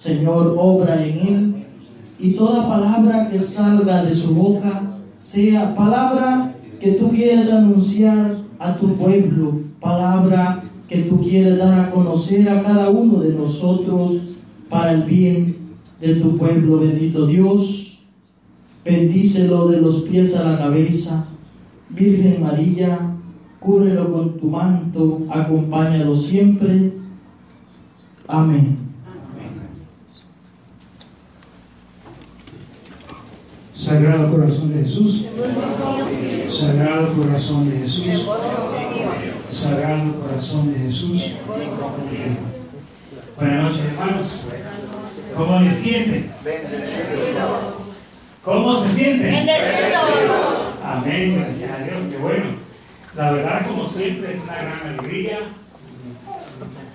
Señor, obra en él y toda palabra que salga de su boca sea palabra que tú quieres anunciar a tu pueblo, palabra que tú quieres dar a conocer a cada uno de nosotros para el bien de tu pueblo, bendito Dios. Bendícelo de los pies a la cabeza. Virgen María, cúbrelo con tu manto, acompáñalo siempre. Amén. Sagrado Corazón de Jesús. Sagrado Corazón de Jesús. Sagrado Corazón de Jesús. Buenas noches, hermanos. ¿Cómo le sienten? ¿Cómo se sienten? Amén, gracias a Dios, qué bueno. La verdad, como siempre, es una gran alegría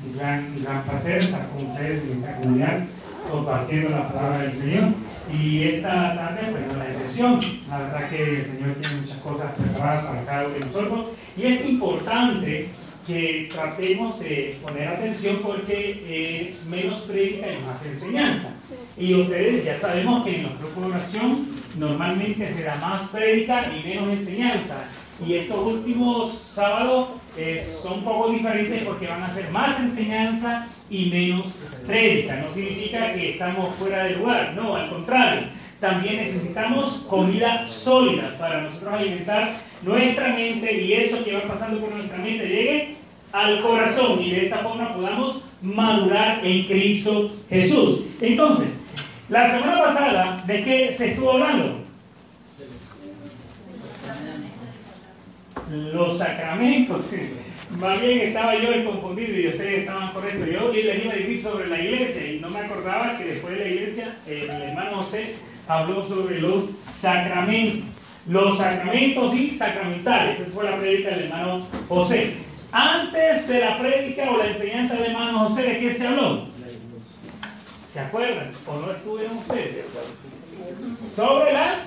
y gran, gran placer estar con ustedes en esta comunidad compartiendo la palabra del Señor. Y esta tarde, bueno, la excepción. La verdad que el Señor tiene muchas cosas preparadas para cada uno de nosotros. Y es importante que tratemos de poner atención porque es menos prédica y más enseñanza. Y ustedes ya sabemos que en los grupos oración normalmente se da más prédica y menos enseñanza. Y estos últimos sábados eh, son un poco diferentes porque van a ser más enseñanza y menos prédica. No significa que estamos fuera de lugar, no, al contrario. También necesitamos comida sólida para nosotros alimentar nuestra mente y eso que va pasando por nuestra mente llegue al corazón y de esa forma podamos madurar en Cristo Jesús. Entonces, la semana pasada, ¿de qué se estuvo hablando? Los sacramentos. Más bien estaba yo confundido y ustedes estaban correctos. Yo les iba a decir sobre la iglesia y no me acordaba que después de la iglesia el hermano José habló sobre los sacramentos. Los sacramentos y sacramentales. Esa fue la prédica del hermano José. Antes de la prédica o la enseñanza del hermano José, ¿de qué se habló? ¿Se acuerdan? ¿O no estuvieron ustedes? Sobre la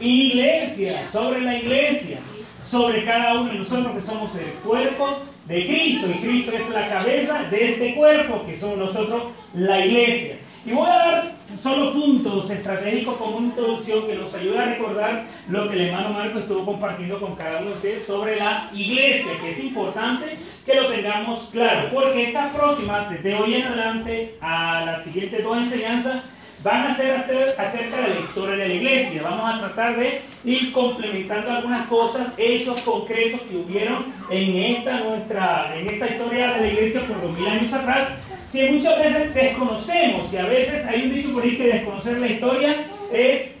iglesia, sobre la iglesia, sobre cada uno de nosotros que somos el cuerpo de Cristo y Cristo es la cabeza de este cuerpo que somos nosotros la iglesia. Y voy a dar solo puntos estratégicos como introducción que nos ayuda a recordar lo que el hermano Marco estuvo compartiendo con cada uno de ustedes sobre la iglesia, que es importante que lo tengamos claro, porque estas próximas, desde hoy en adelante a las siguientes dos enseñanzas, van a ser acerca de la historia de la iglesia. Vamos a tratar de ir complementando algunas cosas, hechos concretos que hubieron en esta, nuestra, en esta historia de la iglesia por dos mil años atrás, que muchas veces desconocemos. Y a veces hay un dicho por ahí que desconocer la historia es,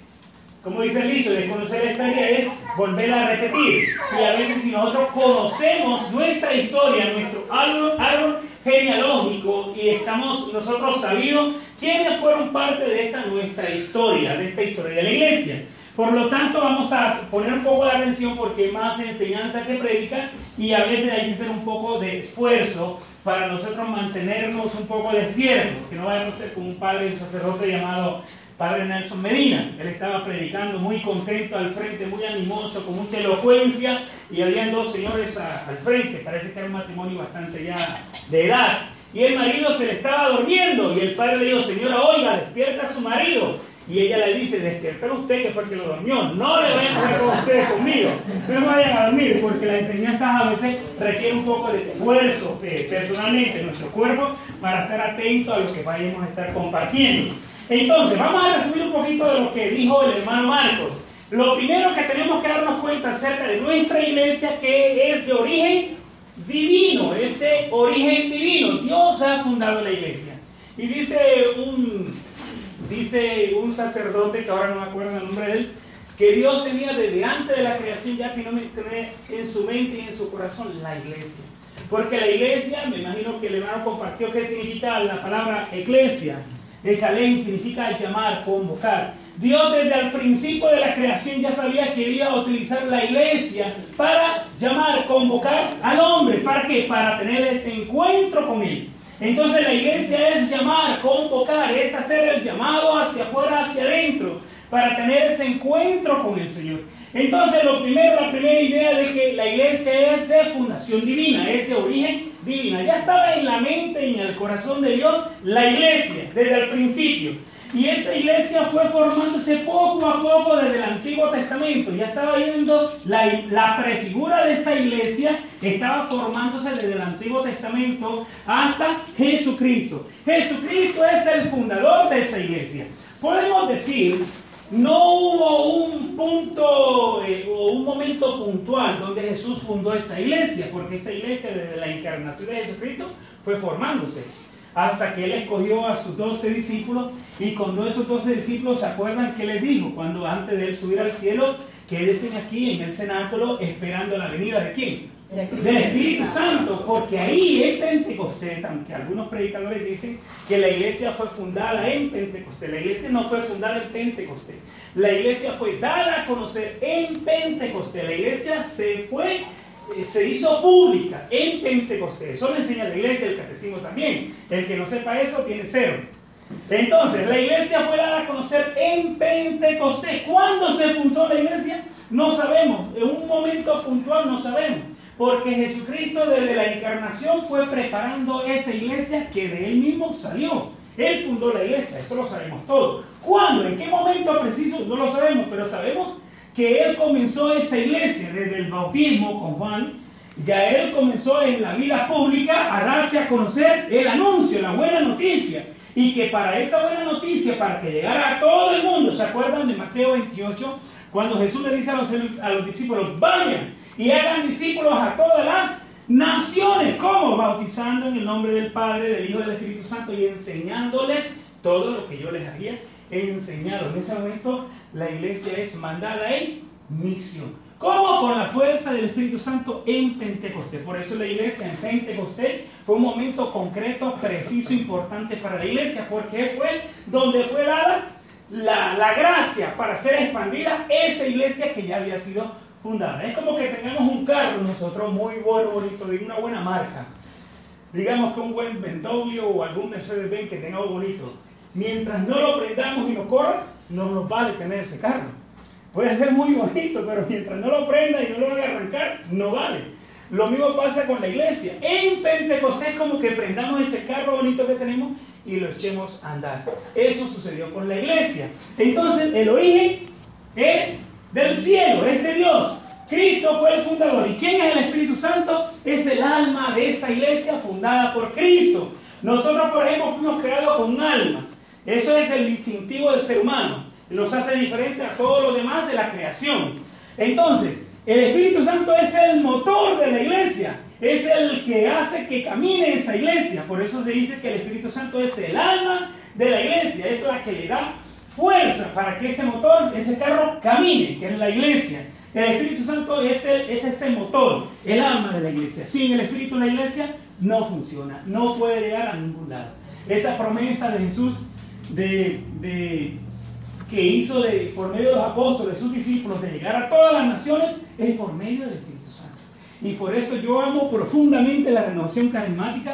como dice el dicho, desconocer la historia es volverla a repetir. Y a veces si nosotros conocemos nuestra historia, nuestro árbol, árbol genealógico y estamos nosotros sabidos quiénes fueron parte de esta nuestra historia, de esta historia de la iglesia. Por lo tanto, vamos a poner un poco de atención porque hay más enseñanza que predica y a veces hay que hacer un poco de esfuerzo para nosotros mantenernos un poco despiertos, que no vayamos a ser como un padre, un sacerdote llamado Padre Nelson Medina. Él estaba predicando muy contento al frente, muy animoso, con mucha elocuencia, y habían dos señores al frente. Parece que era un matrimonio bastante ya de edad. Y el marido se le estaba durmiendo, y el padre le dijo, señora, oiga, despierta a su marido. Y ella le dice, despierta usted que fue el que lo durmió. No le vayan a jugar con ustedes conmigo. No vayan a dormir, porque la enseñanza a veces requiere un poco de esfuerzo eh, personalmente en nuestro cuerpo para estar atento a lo que vayamos a estar compartiendo. Entonces, vamos a resumir un poquito de lo que dijo el hermano Marcos. Lo primero que tenemos que darnos cuenta acerca de nuestra iglesia que es de origen divino, es de origen divino. Dios ha fundado la iglesia. Y dice un, dice un sacerdote, que ahora no me acuerdo el nombre de él, que Dios tenía desde antes de la creación ya me en su mente y en su corazón la iglesia. Porque la iglesia, me imagino que el hermano compartió qué significa la palabra iglesia. El Jalén significa llamar, convocar. Dios desde el principio de la creación ya sabía que iba a utilizar la iglesia para llamar, convocar al hombre. ¿Para qué? Para tener ese encuentro con Él. Entonces la iglesia es llamar, convocar, es hacer el llamado hacia afuera, hacia adentro, para tener ese encuentro con el Señor. Entonces lo primero, la primera idea de que la iglesia es de fundación divina, es de origen divina. Ya estaba en la mente y en el corazón de Dios la iglesia desde el principio. Y esa iglesia fue formándose poco a poco desde el Antiguo Testamento. Ya estaba viendo la, la, prefigura de esa iglesia, estaba formándose desde el Antiguo Testamento hasta Jesucristo. Jesucristo es el fundador de esa iglesia. Podemos decir no hubo un punto eh, o un momento puntual donde Jesús fundó esa iglesia, porque esa iglesia desde la encarnación de Jesucristo fue formándose. Hasta que él escogió a sus doce discípulos y con esos doce discípulos se acuerdan que les dijo cuando antes de él subir al cielo, quédense aquí en el cenáculo esperando la venida de quién? del Espíritu Santo, porque ahí en Pentecostés, aunque algunos predicadores dicen que la iglesia fue fundada en Pentecostés, la iglesia no fue fundada en Pentecostés, la iglesia fue dada a conocer en Pentecostés, la iglesia se fue, se hizo pública en Pentecostés, eso le enseña la iglesia, el catecismo también, el que no sepa eso tiene cero. Entonces, la iglesia fue dada a conocer en Pentecostés. ¿Cuándo se fundó la iglesia? No sabemos. En un momento puntual no sabemos. Porque Jesucristo desde la encarnación fue preparando esa iglesia que de él mismo salió. Él fundó la iglesia, eso lo sabemos todos. ¿Cuándo? ¿En qué momento preciso? No lo sabemos, pero sabemos que él comenzó esa iglesia desde el bautismo con Juan. Ya él comenzó en la vida pública a darse a conocer el anuncio, la buena noticia. Y que para esta buena noticia, para que llegara a todo el mundo, ¿se acuerdan de Mateo 28? Cuando Jesús le dice a los, a los discípulos, vayan y hagan discípulos a todas las naciones. ¿Cómo? Bautizando en el nombre del Padre, del Hijo y del Espíritu Santo y enseñándoles todo lo que yo les había enseñado. En ese momento la iglesia es mandada en misión. ¿Cómo? Con la fuerza del Espíritu Santo en Pentecostés. Por eso la iglesia en Pentecostés fue un momento concreto, preciso, importante para la iglesia, porque fue donde fue dada la, la gracia para ser expandida esa iglesia que ya había sido fundada. Es como que tengamos un carro nosotros muy bueno, bonito, de una buena marca. Digamos que un buen BMW o algún Mercedes-Benz que tenga bonito. Mientras no lo prendamos y no corra, no nos vale tener ese carro. Puede ser muy bonito, pero mientras no lo prenda y no lo haga arrancar, no vale. Lo mismo pasa con la iglesia. En Pentecostés como que prendamos ese carro bonito que tenemos y lo echemos a andar. Eso sucedió con la iglesia. Entonces, el origen es del cielo, es de Dios. Cristo fue el fundador. ¿Y quién es el Espíritu Santo? Es el alma de esa iglesia fundada por Cristo. Nosotros, por ejemplo, fuimos creados con un alma. Eso es el distintivo del ser humano. Nos hace diferente a todos los demás de la creación. Entonces, el Espíritu Santo es el motor de la iglesia. Es el que hace que camine esa iglesia. Por eso se dice que el Espíritu Santo es el alma de la iglesia. Es la que le da fuerza para que ese motor, ese carro camine, que es la iglesia. El Espíritu Santo es, es ese motor, el alma de la iglesia. Sin el Espíritu la iglesia no funciona, no puede llegar a ningún lado. Esa promesa de Jesús de, de, que hizo de, por medio de los apóstoles, sus discípulos, de llegar a todas las naciones, es por medio del Espíritu Santo. Y por eso yo amo profundamente la renovación carismática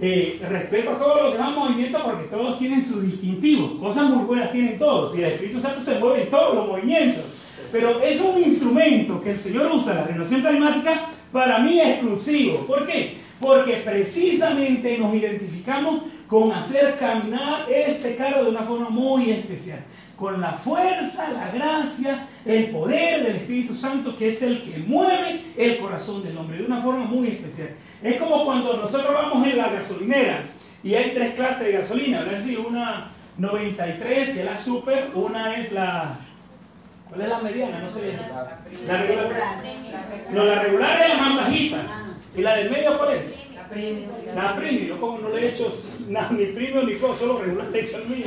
eh, respeto a todos los demás movimientos porque todos tienen su distintivo. Cosas muy buenas tienen todos. Y el Espíritu Santo se mueve en todos los movimientos. Pero es un instrumento que el Señor usa, la renovación climática, para mí exclusivo. ¿Por qué? Porque precisamente nos identificamos con hacer caminar ese carro de una forma muy especial. Con la fuerza, la gracia, el poder del Espíritu Santo, que es el que mueve el corazón del hombre de una forma muy especial. Es como cuando nosotros vamos en la gasolinera y hay tres clases de gasolina, ¿verdad? Sí, una 93, que es la super, una es la. ¿Cuál es la mediana? No sé. La, regular. No, la regular es la más bajita. ¿Y la del medio cuál es? La premium. La premium. Yo como no le he hecho nada, ni premium ni cosa, solo regular le he hecho el mío.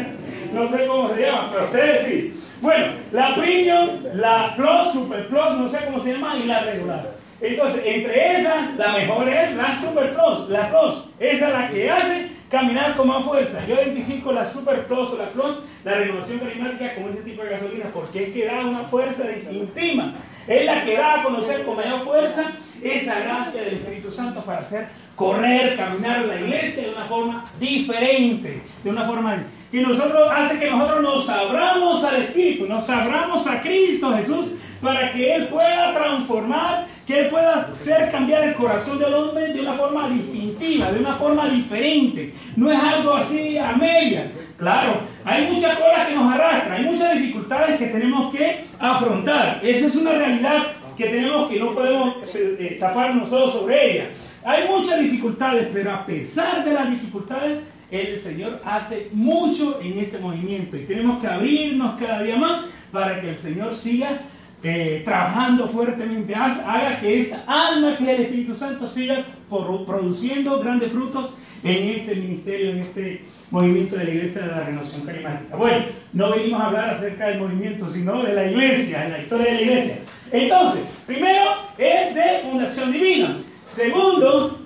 no sé cómo se llama, pero ustedes sí. Bueno, la premium, la plus, super plus, no sé cómo se llama, y la regular. Entonces, entre esas, la mejor es la Super Plus, la Plus. Esa es la que hace caminar con más fuerza. Yo identifico la Super Plus o la Plus, la renovación climática, como ese tipo de gasolina, porque es que da una fuerza distintiva. Es la que da a conocer con mayor fuerza esa gracia del Espíritu Santo para hacer correr, caminar la iglesia de una forma diferente, de una forma que nosotros hace que nosotros nos abramos al Espíritu, nos abramos a Cristo Jesús para que Él pueda transformar que Él pueda hacer cambiar el corazón del hombre de una forma distintiva, de una forma diferente. No es algo así a media. Claro, hay muchas cosas que nos arrastran, hay muchas dificultades que tenemos que afrontar. Eso es una realidad que tenemos que no podemos eh, tapar nosotros sobre ella. Hay muchas dificultades, pero a pesar de las dificultades, el Señor hace mucho en este movimiento y tenemos que abrirnos cada día más para que el Señor siga eh, trabajando fuertemente, haga que esta alma que es el Espíritu Santo siga produciendo grandes frutos en este ministerio, en este movimiento de la Iglesia de la Renovación Carismática. Bueno, no venimos a hablar acerca del movimiento, sino de la Iglesia, en la historia de la Iglesia. Entonces, primero es de fundación divina. Segundo,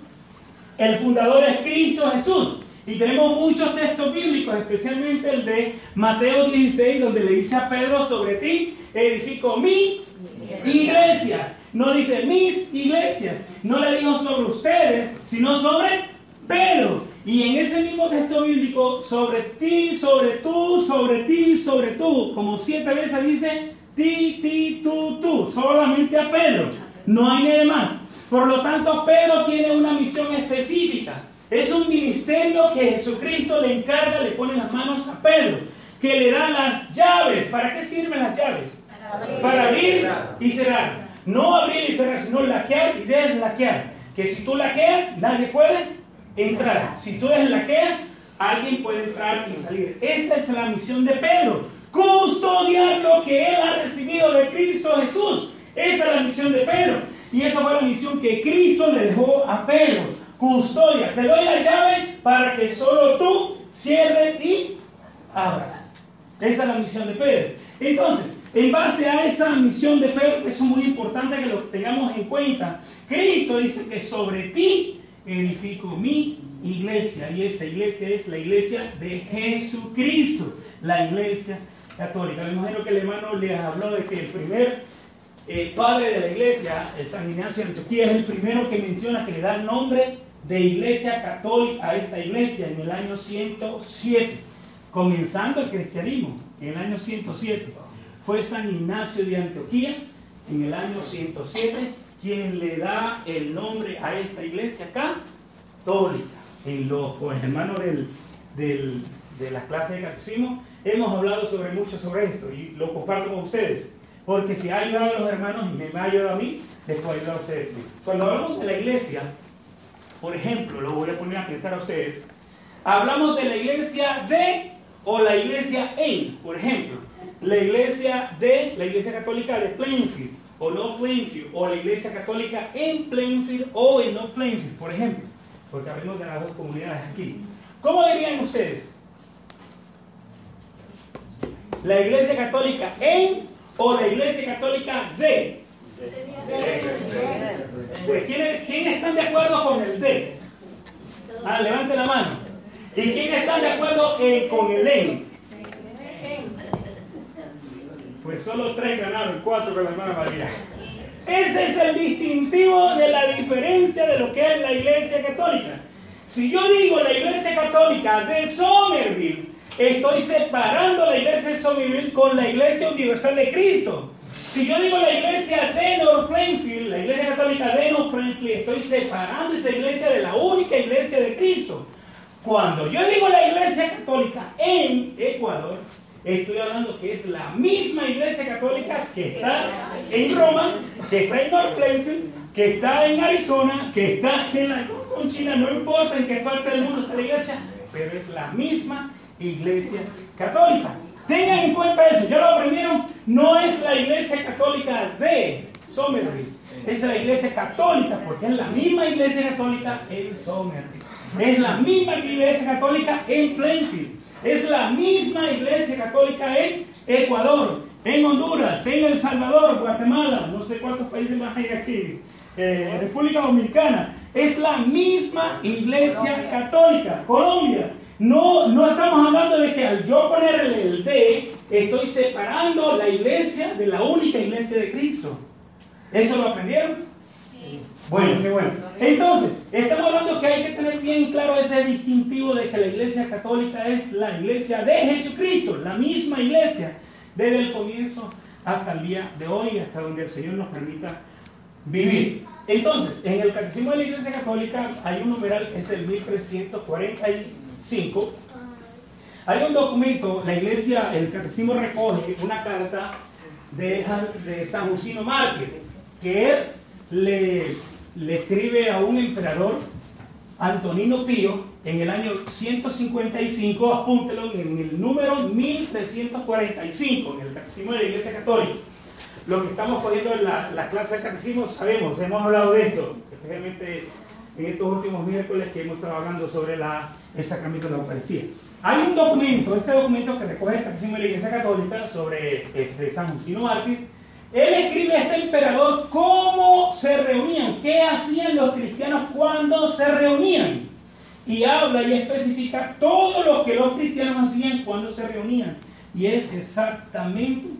el fundador es Cristo Jesús. Y tenemos muchos textos bíblicos, especialmente el de Mateo 16, donde le dice a Pedro, sobre ti edifico mi iglesia. No dice mis iglesias. No le dijo sobre ustedes, sino sobre Pedro. Y en ese mismo texto bíblico, sobre ti, sobre tú, sobre ti, sobre tú, como siete veces dice ti, ti, tú, tú, solamente a Pedro. No hay nada más. Por lo tanto, Pedro tiene una misión específica. Es un ministerio que Jesucristo le encarga, le pone las manos a Pedro, que le da las llaves. ¿Para qué sirven las llaves? Para abrir, y cerrar. No abrir y cerrar, sino laquear y deslaquear. Que si tú laqueas, nadie puede entrar. Si tú deslaqueas, alguien puede entrar y salir. Esta es la misión de Pedro. Custodiar lo que él ha recibido de Cristo Jesús. Esa es la misión de Pedro. Y esa fue la misión que Cristo le dejó a Pedro custodia. Te doy la llave para que solo tú cierres y abras. Esa es la misión de Pedro. Entonces, en base a esa misión de Pedro, es muy importante que lo tengamos en cuenta. Cristo dice que sobre ti edifico mi iglesia. Y esa iglesia es la iglesia de Jesucristo, la iglesia católica. Me imagino que el hermano les habló de que el primer eh, padre de la iglesia, San Ignacio de Antioquía, es el primero que menciona que le da el nombre de iglesia católica a esta iglesia en el año 107, comenzando el cristianismo en el año 107. Fue San Ignacio de Antioquía en el año 107 quien le da el nombre a esta iglesia católica. En los, con el hermano del, de las clases de catecismo hemos hablado sobre mucho sobre esto y lo comparto con ustedes. Porque si ha ayudado a los hermanos y me ha ayudado a mí, les ayudar a ustedes. Cuando hablamos de la iglesia, por ejemplo, lo voy a poner a pensar a ustedes, hablamos de la iglesia de o la iglesia en, por ejemplo, la iglesia de la iglesia católica de Plainfield o no Plainfield, o la iglesia católica en Plainfield o en no Plainfield, por ejemplo, porque hablamos de las dos comunidades aquí. ¿Cómo dirían ustedes? ¿La iglesia católica en o la iglesia católica de? Pues, ¿quiénes, están de acuerdo con el D? Ah, levante la mano. ¿Y quiénes están de acuerdo con el E? Pues solo tres ganaron, cuatro con la hermana María. Ese es el distintivo de la diferencia de lo que es la iglesia católica. Si yo digo la iglesia católica de Somerville, estoy separando la iglesia de Somerville con la iglesia universal de Cristo. Si yo digo la iglesia de North Plainfield, la iglesia católica de North Plainfield, estoy separando esa iglesia de la única iglesia de Cristo. Cuando yo digo la iglesia católica en Ecuador, estoy hablando que es la misma iglesia católica que está en Roma, que está en North Plainfield, que está en Arizona, que está en la China, no importa en qué parte del mundo está la iglesia, pero es la misma iglesia católica. Tengan en cuenta eso, ya lo aprendieron. No es la iglesia católica de Somerville, es la iglesia católica, porque es la misma iglesia católica en Somerville. Es la misma iglesia católica en Plainfield. Es la misma iglesia católica en Ecuador, en Honduras, en El Salvador, Guatemala, no sé cuántos países más hay aquí, eh, República Dominicana. Es la misma iglesia católica, Colombia. No, no estamos hablando de que al yo ponerle el D, estoy separando la iglesia de la única iglesia de Cristo. ¿Eso lo aprendieron? Sí. Bueno, qué bueno. Entonces, estamos hablando que hay que tener bien claro ese distintivo de que la iglesia católica es la iglesia de Jesucristo, la misma iglesia, desde el comienzo hasta el día de hoy, hasta donde el Señor nos permita vivir. Entonces, en el Catecismo de la Iglesia Católica hay un numeral que es el 1345. Hay un documento, la Iglesia, el Catecismo recoge una carta de, San Jusino Mártir, que él le, escribe a un emperador, Antonino Pío, en el año 155, apúntelo en el número 1345, en el Catecismo de la Iglesia Católica. Lo que estamos poniendo en la, clase de catecismo sabemos, hemos hablado de esto, especialmente en estos últimos miércoles que hemos estado hablando sobre la, el sacramento de la Eucaristía. Hay un documento, este documento que recoge el Catecismo de la Iglesia Católica sobre este, San Justino Mártir. Él escribe a este emperador cómo se reunían, qué hacían los cristianos cuando se reunían. Y habla y especifica todo lo que los cristianos hacían cuando se reunían. Y es exactamente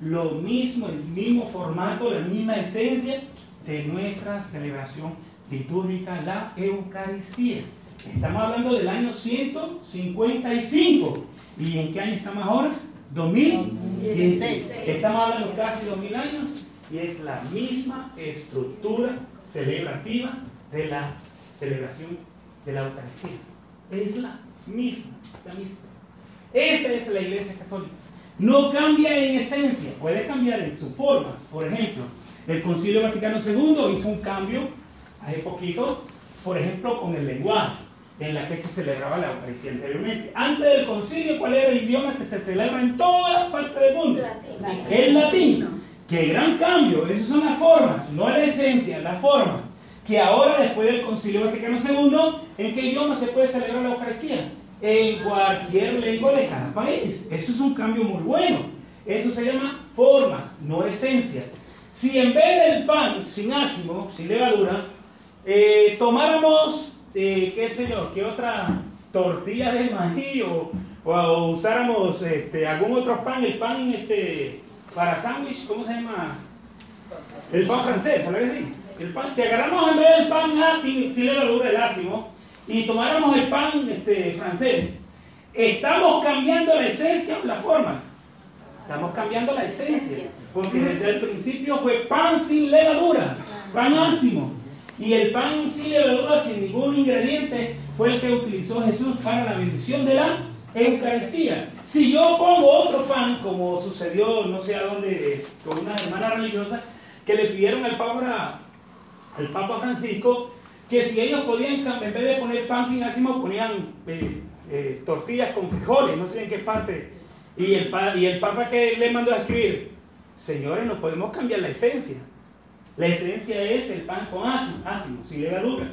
lo mismo, el mismo formato, la misma esencia de nuestra celebración litúrgica, la Eucaristía. Estamos hablando del año 155. ¿Y en qué año estamos ahora? 2016. Estamos hablando casi 2000 años y es la misma estructura celebrativa de la celebración de la Eucaristía. Es la misma, la misma. Esa es la Iglesia Católica. No cambia en esencia, puede cambiar en sus formas. Por ejemplo, el Concilio Vaticano II hizo un cambio hace poquito, por ejemplo, con el lenguaje en la que se celebraba la Eucaristía anteriormente. Antes del concilio, ¿cuál era el idioma que se celebra en todas partes del mundo? El latín. Qué gran cambio, esas son las formas, no la esencia, la forma. Que ahora, después del concilio Vaticano II, ¿en qué idioma se puede celebrar la Eucaristía? en cualquier lengua de cada país. Eso es un cambio muy bueno. Eso se llama forma, no esencia. Si en vez del pan sin ácimo, sin levadura, eh, tomáramos, eh, qué sé yo, qué otra tortilla de maíz o, usáramos este, algún otro pan, el pan este, para sándwich, ¿cómo se llama? El pan francés, ¿sabes que sí? El pan, si agarramos en vez del pan sin, sin levadura, el ácimo, y tomáramos el pan este, francés, ¿estamos cambiando la esencia o la forma? Estamos cambiando la esencia, porque desde el principio fue pan sin levadura, pan ácimo. Y el pan sin levadura, sin ningún ingrediente, fue el que utilizó Jesús para la bendición de la Eucaristía. Si yo pongo otro pan, como sucedió no sé a dónde, con una hermana religiosa, que le pidieron al Papa, al Papa Francisco que si ellos podían, en vez de poner pan sin ácimo, ponían eh, eh, tortillas con frijoles, no sé en qué parte. Y el, y el Papa que le mandó a escribir, señores, no podemos cambiar la esencia. La esencia es el pan con ácido, ácido sin levadura.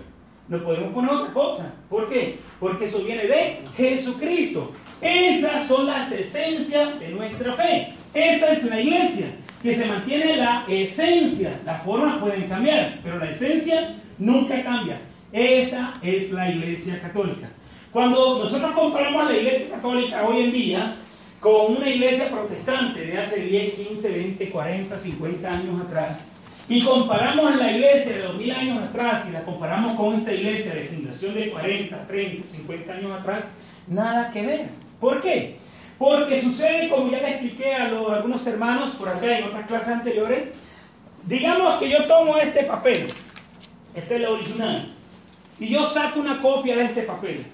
No podemos poner otra cosa. ¿Por qué? Porque eso viene de Jesucristo. Esas son las esencias de nuestra fe. Esa es la iglesia, que se mantiene la esencia. Las formas pueden cambiar, pero la esencia nunca cambia. Esa es la iglesia católica. Cuando nosotros comparamos la iglesia católica hoy en día con una iglesia protestante de hace 10, 15, 20, 40, 50 años atrás, y comparamos la iglesia de 2000 años atrás y la comparamos con esta iglesia de fundación de 40, 30, 50 años atrás, nada que ver. ¿Por qué? Porque sucede, como ya le expliqué a, algunos hermanos por acá en otras clases anteriores, digamos que yo tomo este papel, esta es la original. Y yo saco una copia de este papel.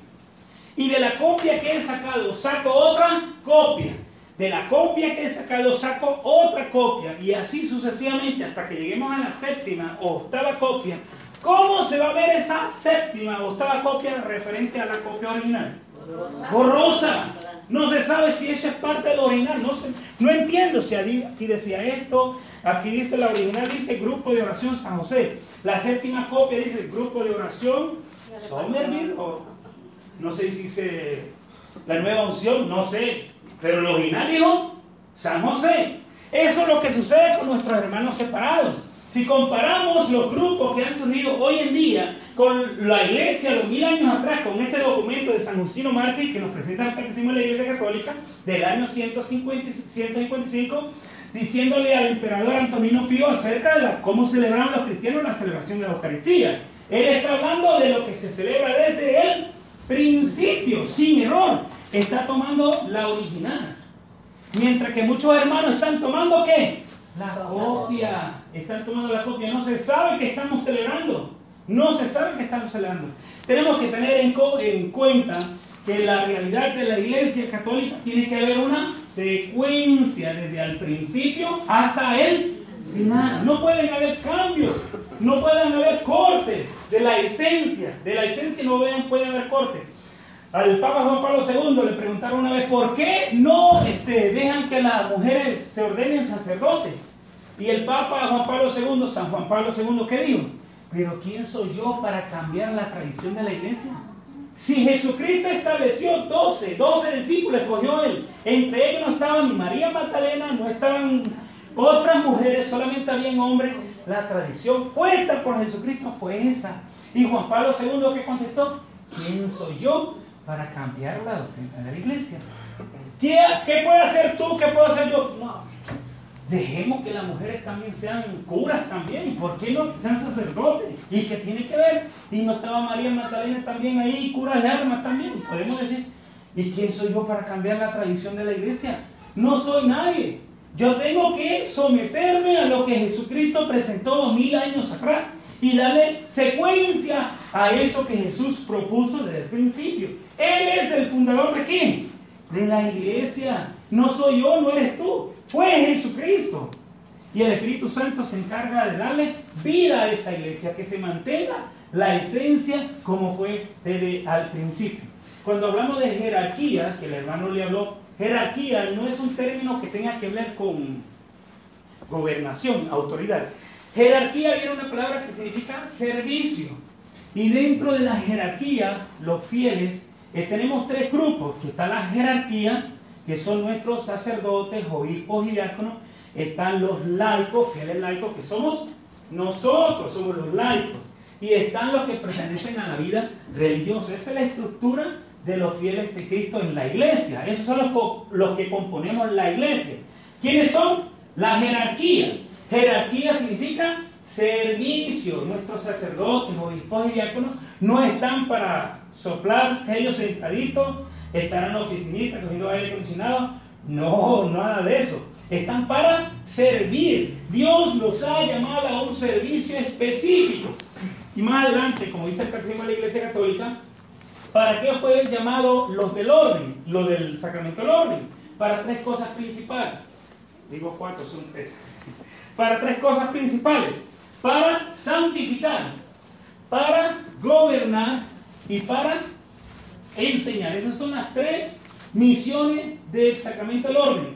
Y de la copia que he sacado, saco otra copia. De la copia que he sacado, saco otra copia. Y así sucesivamente hasta que lleguemos a la séptima o octava copia. ¿Cómo se va a ver esa séptima o octava copia referente a la copia original? Borrosa. No se sabe si eso es parte del original. No, no entiendo si aquí decía esto, Aquí dice la original, dice Grupo de Oración San José. La séptima copia dice Grupo de Oración Somerville. O, no sé si dice la nueva unción, no sé. Pero original dijo San José. Eso es lo que sucede con nuestros hermanos separados. Si comparamos los grupos que han surgido hoy en día con la iglesia los mil años atrás, con este documento de San Justino Mártir que nos presenta el Catecismo de la Iglesia Católica del año 150, 155, diciéndole al emperador Antonino Pío acerca de cómo celebraban los cristianos la celebración de la Eucaristía. Él está hablando de lo que se celebra desde el principio, sin error. Está tomando la original. Mientras que muchos hermanos están tomando qué? La copia. Están tomando la copia. No se sabe que estamos celebrando. No se sabe que estamos celebrando. Tenemos que tener en, en cuenta que la realidad de la iglesia católica tiene que haber una secuencia desde el principio hasta el final. No pueden haber cambios, no pueden haber cortes de la esencia. De la esencia no pueden haber cortes. Al Papa Juan Pablo II le preguntaron una vez, ¿por qué no este, dejan que las mujeres se ordenen sacerdotes? Y el Papa Juan Pablo II, San Juan Pablo II, ¿qué dijo? Pero ¿quién soy yo para cambiar la tradición de la iglesia? Si Jesucristo estableció 12, 12 discípulos, escogió él. Entre ellos no estaban ni María Magdalena, no estaban otras mujeres, solamente habían hombres. La tradición puesta por Jesucristo fue esa. Y Juan Pablo II que contestó, ¿quién soy yo para cambiar la doctrina de la iglesia? ¿Qué, ¿Qué puede hacer tú? ¿Qué puedo hacer yo? No, Dejemos que las mujeres también sean curas también. ¿Por qué no sean sacerdotes? ¿Y qué tiene que ver? Y no estaba María Magdalena también ahí, curas de armas también. Podemos decir, ¿y quién soy yo para cambiar la tradición de la iglesia? No soy nadie. Yo tengo que someterme a lo que Jesucristo presentó dos mil años atrás y darle secuencia a eso que Jesús propuso desde el principio. Él es el fundador de quién? De la iglesia. No soy yo, no eres tú. Fue Jesucristo. Y el Espíritu Santo se encarga de darle vida a esa iglesia, que se mantenga la esencia como fue desde al principio. Cuando hablamos de jerarquía, que el hermano le habló, jerarquía no es un término que tenga que ver con gobernación, autoridad. Jerarquía viene una palabra que significa servicio. Y dentro de la jerarquía, los fieles, eh, tenemos tres grupos, que está la jerarquía, que son nuestros sacerdotes, obispos y diáconos, están los laicos, fieles laicos, que somos nosotros, somos los laicos, y están los que pertenecen a la vida religiosa. Esa es la estructura de los fieles de Cristo en la iglesia. Esos son los, los que componemos la iglesia. ¿Quiénes son? La jerarquía. Jerarquía significa servicio. Nuestros sacerdotes, obispos y diáconos no están para soplar ellos sentaditos estarán oficinistas cogiendo aire acondicionado. No, nada de eso. Están para servir. Dios los ha llamado a un servicio específico. Y más adelante, como dice el catecismo de la Iglesia Católica, ¿para qué fue llamado los del orden, los del sacramento del orden? Para tres cosas principales. Digo cuatro, son tres. Para tres cosas principales. Para santificar, para gobernar y para enseñar. Esas son las tres misiones del sacramento del orden.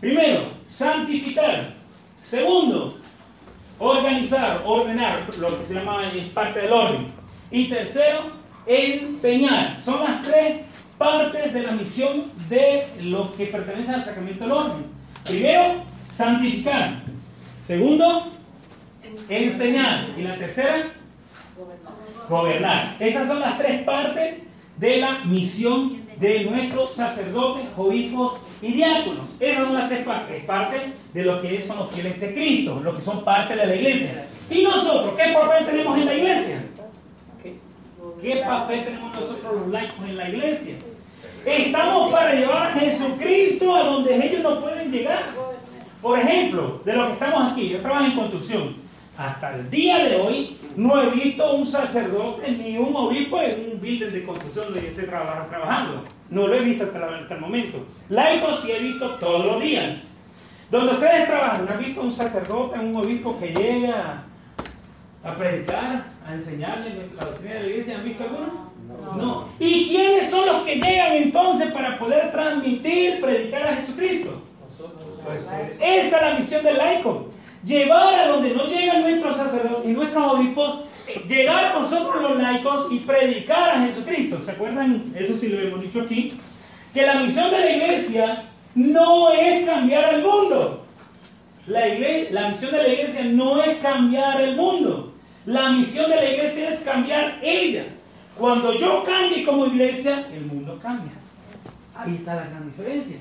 Primero, santificar. Segundo, organizar, ordenar, lo que se llama parte del orden. Y tercero, enseñar. Son las tres partes de la misión de lo que pertenece al sacramento del orden. Primero, santificar. Segundo, enseñar. Y la tercera, gobernar. Esas son las tres partes de la misión de nuestros sacerdotes, obispos y diáconos. Esas son las tres partes, parte de lo que son los fieles de Cristo, los que son parte de la iglesia. ¿Y nosotros qué papel tenemos en la iglesia? ¿Qué papel tenemos nosotros los laicos en la iglesia? Estamos para llevar a Jesucristo a donde ellos no pueden llegar. Por ejemplo, de lo que estamos aquí, yo trabajo en construcción. Hasta el día de hoy no he visto un sacerdote ni un obispo en un building de construcción donde yo esté trabajando. No lo he visto hasta, el momento. Laicos sí he visto todos los días. Donde ustedes trabajan, ¿han visto un sacerdote, un obispo que llega a predicar, a enseñarle la doctrina de la iglesia? ¿Han visto alguno? No. ¿Y quiénes son los que llegan entonces para poder transmitir, predicar a Jesucristo? Esa es la misión del laico llevar a donde no llegan nuestros sacerdotes y nuestros obispos, eh, llegar nosotros los laicos y predicar a Jesucristo. ¿Se acuerdan? Eso sí lo hemos dicho aquí. Que la misión de la iglesia no es cambiar el mundo. La, la misión de la iglesia no es cambiar el mundo. La misión de la iglesia es cambiar ella. Cuando yo cambie como iglesia, el mundo cambia. Ahí está la gran diferencia.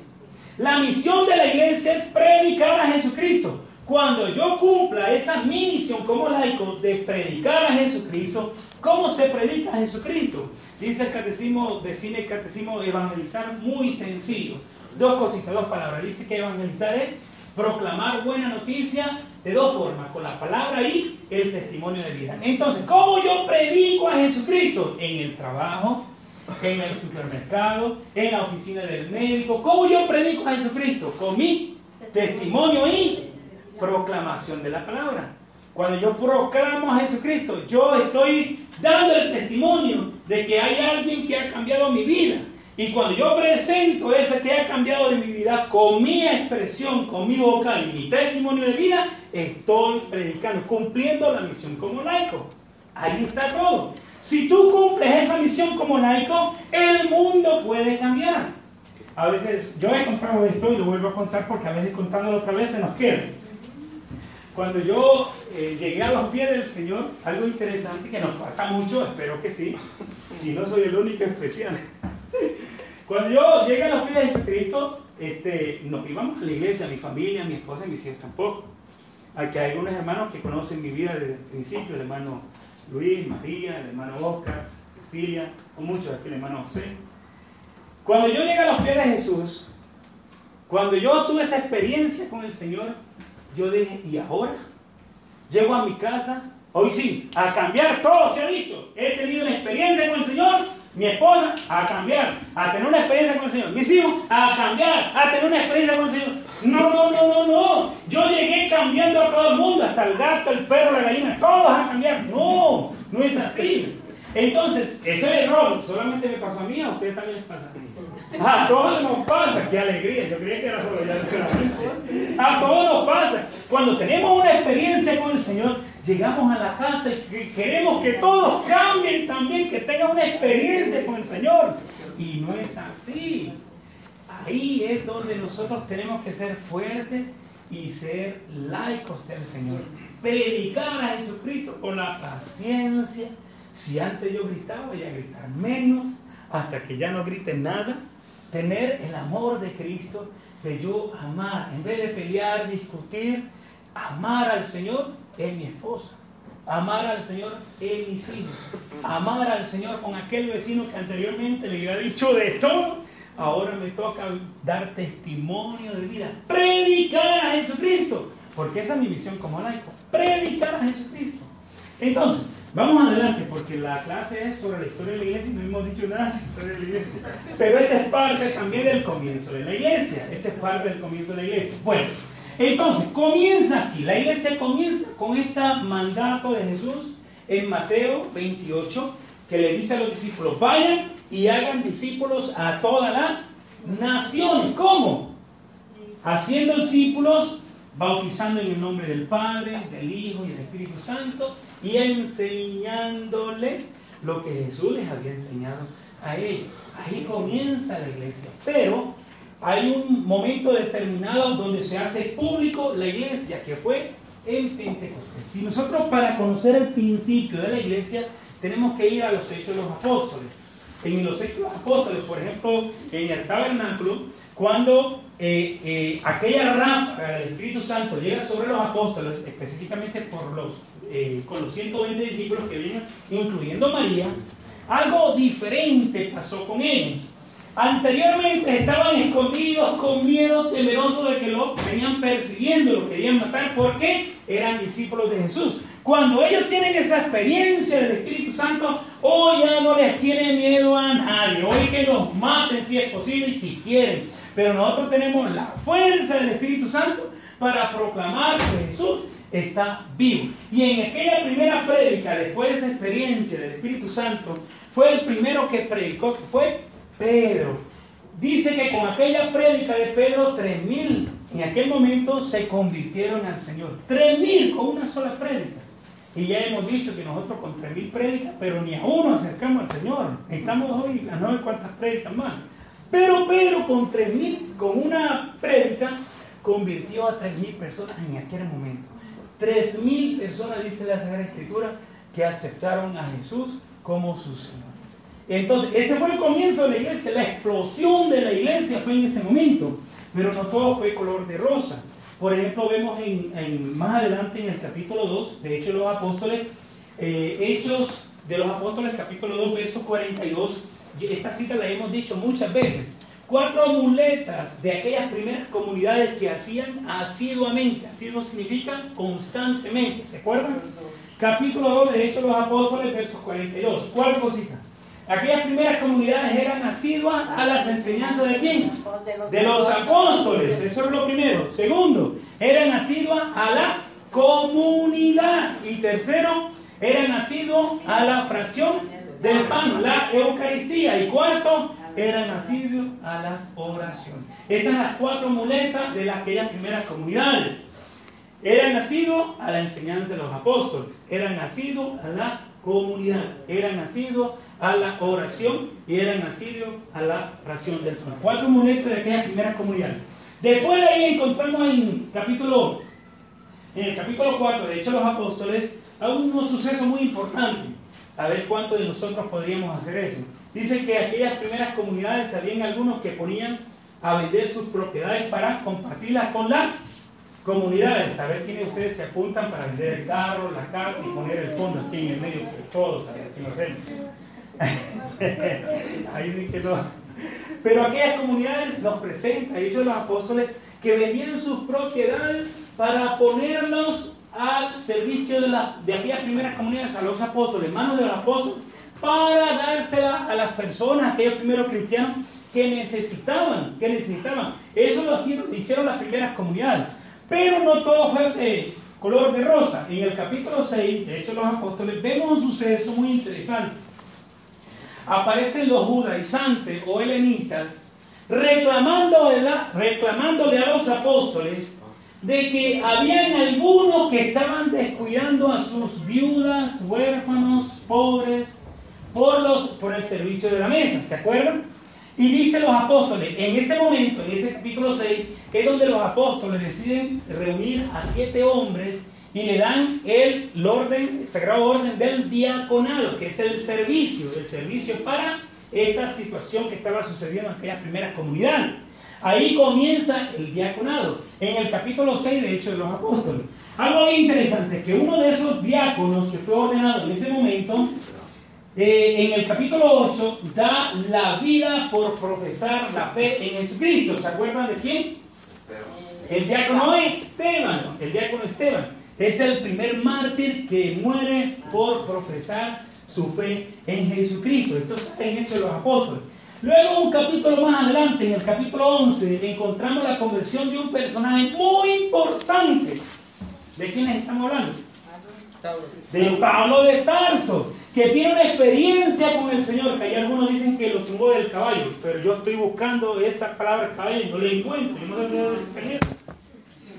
La misión de la iglesia es predicar a Jesucristo. Cuando yo cumpla esa misión como laico de predicar a Jesucristo, ¿cómo se predica a Jesucristo? Dice el catecismo, define el catecismo evangelizar muy sencillo. Dos cositas, dos palabras. Dice que evangelizar es proclamar buena noticia de dos formas, con la palabra y el testimonio de vida. Entonces, ¿cómo yo predico a Jesucristo? En el trabajo, en el supermercado, en la oficina del médico. ¿Cómo yo predico a Jesucristo? Con mi testimonio y proclamación de la palabra. Cuando yo proclamo a Jesucristo, yo estoy dando el testimonio de que hay alguien que ha cambiado mi vida. Y cuando yo presento ese que ha cambiado de mi vida con mi expresión, con mi boca y mi testimonio de vida, estoy predicando, cumpliendo la misión como laico. Ahí está todo. Si tú cumples esa misión como laico, el mundo puede cambiar. A veces, yo he contado esto y lo vuelvo a contar porque a veces contándolo otra vez se nos queda. Cuando yo eh, llegué a los pies del Señor, algo interesante que nos pasa mucho, espero que sí, si no soy el único especial. Cuando yo llegué a los pies de Jesucristo, este, nos íbamos a la iglesia, mi familia, mi esposa y mis hijos tampoco. Aquí hay algunos hermanos que conocen mi vida desde el principio, el hermano Luis, María, el hermano Oscar, Cecilia, o muchos aquí, el hermano José. Cuando yo llegué a los pies de Jesús, cuando yo tuve esa experiencia con el Señor, yo dije, ¿y ahora? Llego a mi casa, hoy sí, a cambiar todo se ha dicho. He tenido una experiencia con el Señor, mi esposa, a cambiar, a tener una experiencia con el Señor. Mis hijos, a cambiar, a tener una experiencia con el Señor. No, no, no, no, no. Yo llegué cambiando a todo el mundo, hasta el gato, el perro, la gallina, todos a cambiar. No, no es así. Entonces, eso es error. Solamente me pasó a mí, a ustedes también les pasa. A todos nos pasa, qué alegría, yo creía que era solo ya. A todos nos pasa. Cuando tenemos una experiencia con el Señor, llegamos a la casa y queremos que todos cambien también, que tengan una experiencia con el Señor. Y no es así. Ahí es donde nosotros tenemos que ser fuertes y ser laicos del Señor. Predicar a Jesucristo con la paciencia. Si antes yo gritaba, voy a gritar menos, hasta que ya no grite nada tener el amor de Cristo, de yo amar, en vez de pelear, discutir, amar al Señor en mi esposa, amar al Señor en mis hijos, amar al Señor con aquel vecino que anteriormente le había dicho de todo, ahora me toca dar testimonio de vida, predicar a Jesucristo, porque esa es mi misión como laico, predicar a Jesucristo. Entonces, Vamos adelante porque la clase es sobre la historia de la iglesia y no hemos dicho nada de la historia de la iglesia. Pero esta es parte también del comienzo de la iglesia. Esta es parte del comienzo de la iglesia. Bueno, entonces comienza aquí. La iglesia comienza con este mandato de Jesús en Mateo 28 que le dice a los discípulos, vayan y hagan discípulos a todas las naciones. ¿Cómo? Haciendo discípulos, bautizando en el nombre del Padre, del Hijo y del Espíritu Santo y enseñándoles lo que Jesús les había enseñado a ellos. Ahí comienza la iglesia. Pero hay un momento determinado donde se hace público la iglesia, que fue en Pentecostés. Si nosotros para conocer el principio de la iglesia tenemos que ir a los hechos de los apóstoles. En los hechos de los apóstoles, por ejemplo, en el tabernáculo, cuando eh, eh, aquella ráfaga del Espíritu Santo llega sobre los apóstoles, específicamente por los eh, con los 120 discípulos que vienen, incluyendo María, algo diferente pasó con ellos. Anteriormente estaban escondidos con miedo, temerosos de que lo venían persiguiendo, lo querían matar, porque eran discípulos de Jesús. Cuando ellos tienen esa experiencia del Espíritu Santo, hoy ya no les tiene miedo a nadie. Hoy que los maten si es posible y si quieren. Pero nosotros tenemos la fuerza del Espíritu Santo para proclamar que Jesús está vivo. Y en aquella primera prédica, después de esa experiencia del Espíritu Santo, fue el primero que predicó, que fue Pedro. Dice que con aquella prédica de Pedro, tres mil en aquel momento se convirtieron al Señor. Tres mil con una sola prédica. Y ya hemos dicho que nosotros con tres mil prédicas, pero ni a uno acercamos al Señor. Estamos hoy a no sé cuántas prédicas más. Pero Pedro con tres mil, con una prédica, convirtió a tres mil personas en aquel momento. Tres mil personas, dice la Sagrada Escritura, que aceptaron a Jesús como su Señor. Entonces, este fue el comienzo de la iglesia, la explosión de la iglesia fue en ese momento, pero no todo fue color de rosa. Por ejemplo, vemos en, más adelante en el capítulo 2, de Hechos de los Apóstoles, eh, Hechos de los Apóstoles, capítulo 2, verso 42, esta cita la hemos dicho muchas veces, cuatro muletas de aquellas primeras comunidades que hacían asiduamente. Asiduo significa constantemente. ¿Se acuerdan? Capítulo 2 de Hechos de los Apóstoles, versos 42. Cuatro cositas. Aquellas primeras comunidades eran asiduas a las enseñanzas de quién? De los apóstoles. Eso es lo primero. Segundo, eran asiduas a la comunidad. Y tercero, eran asiduos a la fracción del pan, la Eucaristía. Y cuarto, eran nacidos a las oraciones. Estas son las cuatro muletas de las aquellas primeras comunidades. Eran nacidos a la enseñanza de los apóstoles, eran nacidos a la comunidad, eran nacidos a la oración y eran nacidos a la ración del pan. Cuatro muletas de aquellas primeras comunidades. Después de ahí encontramos en capítulo en el capítulo 4 de Hechos de los Apóstoles hay unos sucesos muy importantes. A ver cuántos de nosotros podríamos hacer eso. Dice que aquellas primeras comunidades habían algunos que ponían a vender sus propiedades para compartirlas con las comunidades. A ver quiénes de ustedes se apuntan para vender el carro, la casa y poner el fondo aquí en el medio todos, a ver Ahí dice no. Pero aquellas comunidades nos presentan, ellos los apóstoles, que vendían sus propiedades para ponerlos al servicio de, la, de aquellas primeras comunidades, a los apóstoles, manos de los apóstoles, para dársela a las personas, aquellos primeros cristianos que necesitaban, que necesitaban. Eso lo hicieron, las primeras comunidades. Pero no todo fue de color de rosa. En el capítulo 6, de hecho los apóstoles, vemos un suceso muy interesante. Aparecen los judaizantes o helenistas reclamándole, reclamándole a los apóstoles de que habían algunos que estaban descuidando a sus viudas, huérfanos, pobres, por, los, por el servicio de la mesa, ¿se acuerdan? Y dice los apóstoles, en ese momento, en ese capítulo 6, es donde los apóstoles deciden reunir a siete hombres y le dan el, orden, el sagrado orden del diaconado, que es el servicio, el servicio para esta situación que estaba sucediendo en aquellas primeras comunidades. Ahí comienza el diaconado, en el capítulo 6 de Hechos de los Apóstoles. Algo bien interesante, que uno de esos diáconos que fue ordenado en ese momento eh, en el capítulo 8 da la vida por profesar la fe en Jesucristo. ¿Se acuerdan de quién? El diácono Esteban. El diácono Esteban. Es el primer mártir que muere por profesar su fe en Jesucristo. Esto está en Hechos de los Apóstoles. Luego, un capítulo más adelante, en el capítulo 11, encontramos la conversión de un personaje muy importante. ¿De quiénes estamos hablando? De Pablo de Tarso que tiene una experiencia con el Señor, que hay algunos dicen que lo tumbó del caballo, pero yo estoy buscando esa palabra caballo y no la encuentro, yo no lo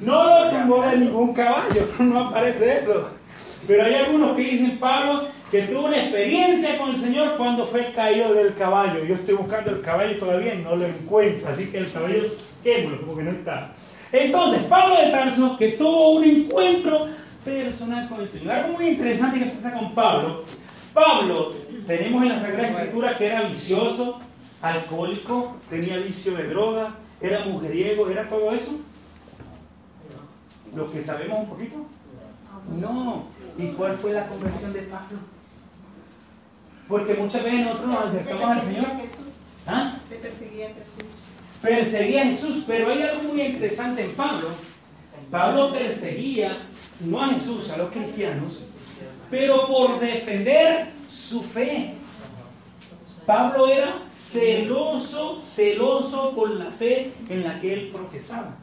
No lo tumbó de ningún caballo, no aparece eso. Pero hay algunos que dicen, Pablo, que tuvo una experiencia con el Señor cuando fue caído del caballo. Yo estoy buscando el caballo todavía y no lo encuentro, así que el caballo quémelo, porque no está. Entonces, Pablo de Tarso, que tuvo un encuentro personal con el Señor. Algo muy interesante que pasa con Pablo Pablo, tenemos en la Sagrada Escritura que era vicioso, alcohólico, tenía vicio de droga, era mujeriego, ¿era todo eso? ¿Lo que sabemos un poquito? No. ¿Y cuál fue la conversión de Pablo? Porque muchas veces nosotros nos acercamos al Señor. ¿Ah? perseguía a Jesús. Perseguía a Jesús, pero hay algo muy interesante en Pablo. Pablo perseguía no a Jesús, a los cristianos, pero por defender su fe. Pablo era celoso, celoso por la fe en la que él profesaba.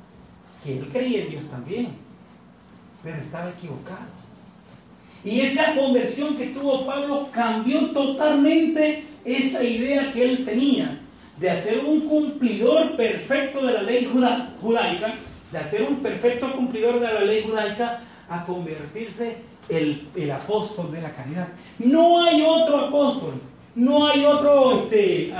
Que él creía en Dios también, pero estaba equivocado. Y esa conversión que tuvo Pablo cambió totalmente esa idea que él tenía de hacer un cumplidor perfecto de la ley judaica, de hacer un perfecto cumplidor de la ley judaica, a convertirse el, apóstol de la caridad. No hay otro apóstol, no hay otro este,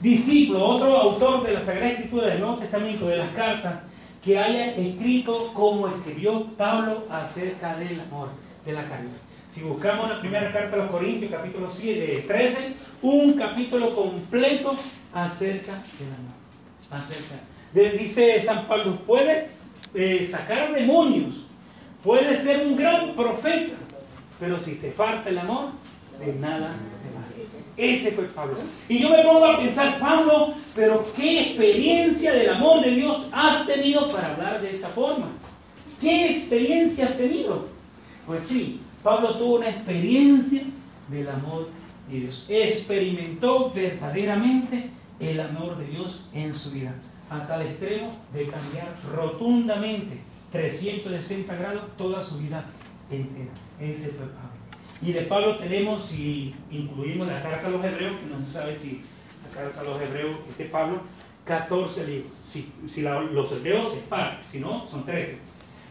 discípulo, otro autor de la Sagrada Escritura del Nuevo Testamento, de las cartas, que haya escrito como escribió Pablo acerca del amor, de la caridad. Si buscamos la primera carta a los Corintios, capítulo 7, 13, un capítulo completo acerca del amor. Acerca. dice San Pablo, puede eh, sacar demonios, Puedes ser un gran profeta, pero si te falta el amor, de nada te vale. Ese fue Pablo. Y yo me pongo a pensar, Pablo, pero qué experiencia del amor de Dios has tenido para hablar de esa forma. ¿Qué experiencia has tenido? Pues sí, Pablo tuvo una experiencia del amor de Dios. Experimentó verdaderamente el amor de Dios en su vida, a tal extremo de cambiar rotundamente 360 grados toda su vida entera. Ese fue Pablo. Y de Pablo tenemos, si incluimos la carta a los hebreos, no se sabe si la carta a los hebreos es Pablo, 14 libros. Si, si los hebreos es parte, si no, son 13.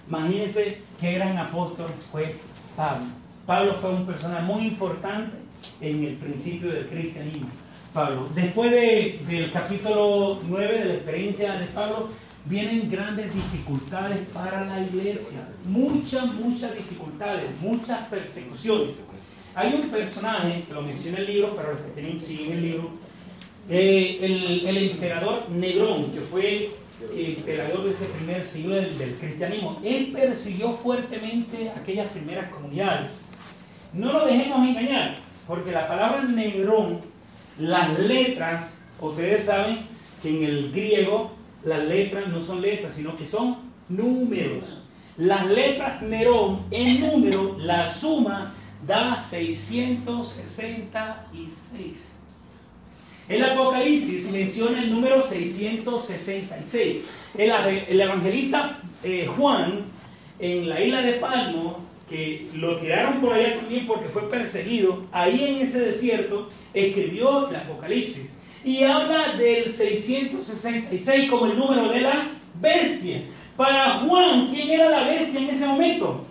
Imagínense qué gran apóstol fue Pablo. Pablo fue una persona muy importante en el principio del cristianismo. Pablo. Después del capítulo 9 de la experiencia de Pablo, vienen grandes dificultades para la iglesia. Muchas, muchas dificultades, muchas persecuciones. Hay un personaje, que lo menciona el libro, pero los que tienen siguen el libro, eh, el, emperador Negrón, que fue el emperador de ese primer siglo del, del, cristianismo. Él persiguió fuertemente aquellas primeras comunidades. No lo dejemos engañar, porque la palabra Negrón, las letras, ustedes saben que en el griego las letras no son letras, sino que son números. Las letras Nerón en número, la suma da 666. El Apocalipsis menciona el número 666. El, el evangelista eh, Juan, en la isla de Palmo, que lo tiraron por allá también porque fue perseguido, ahí en ese desierto escribió el Apocalipsis y habla del 666 como el número de la bestia. Para Juan, ¿quién era la bestia en ese momento?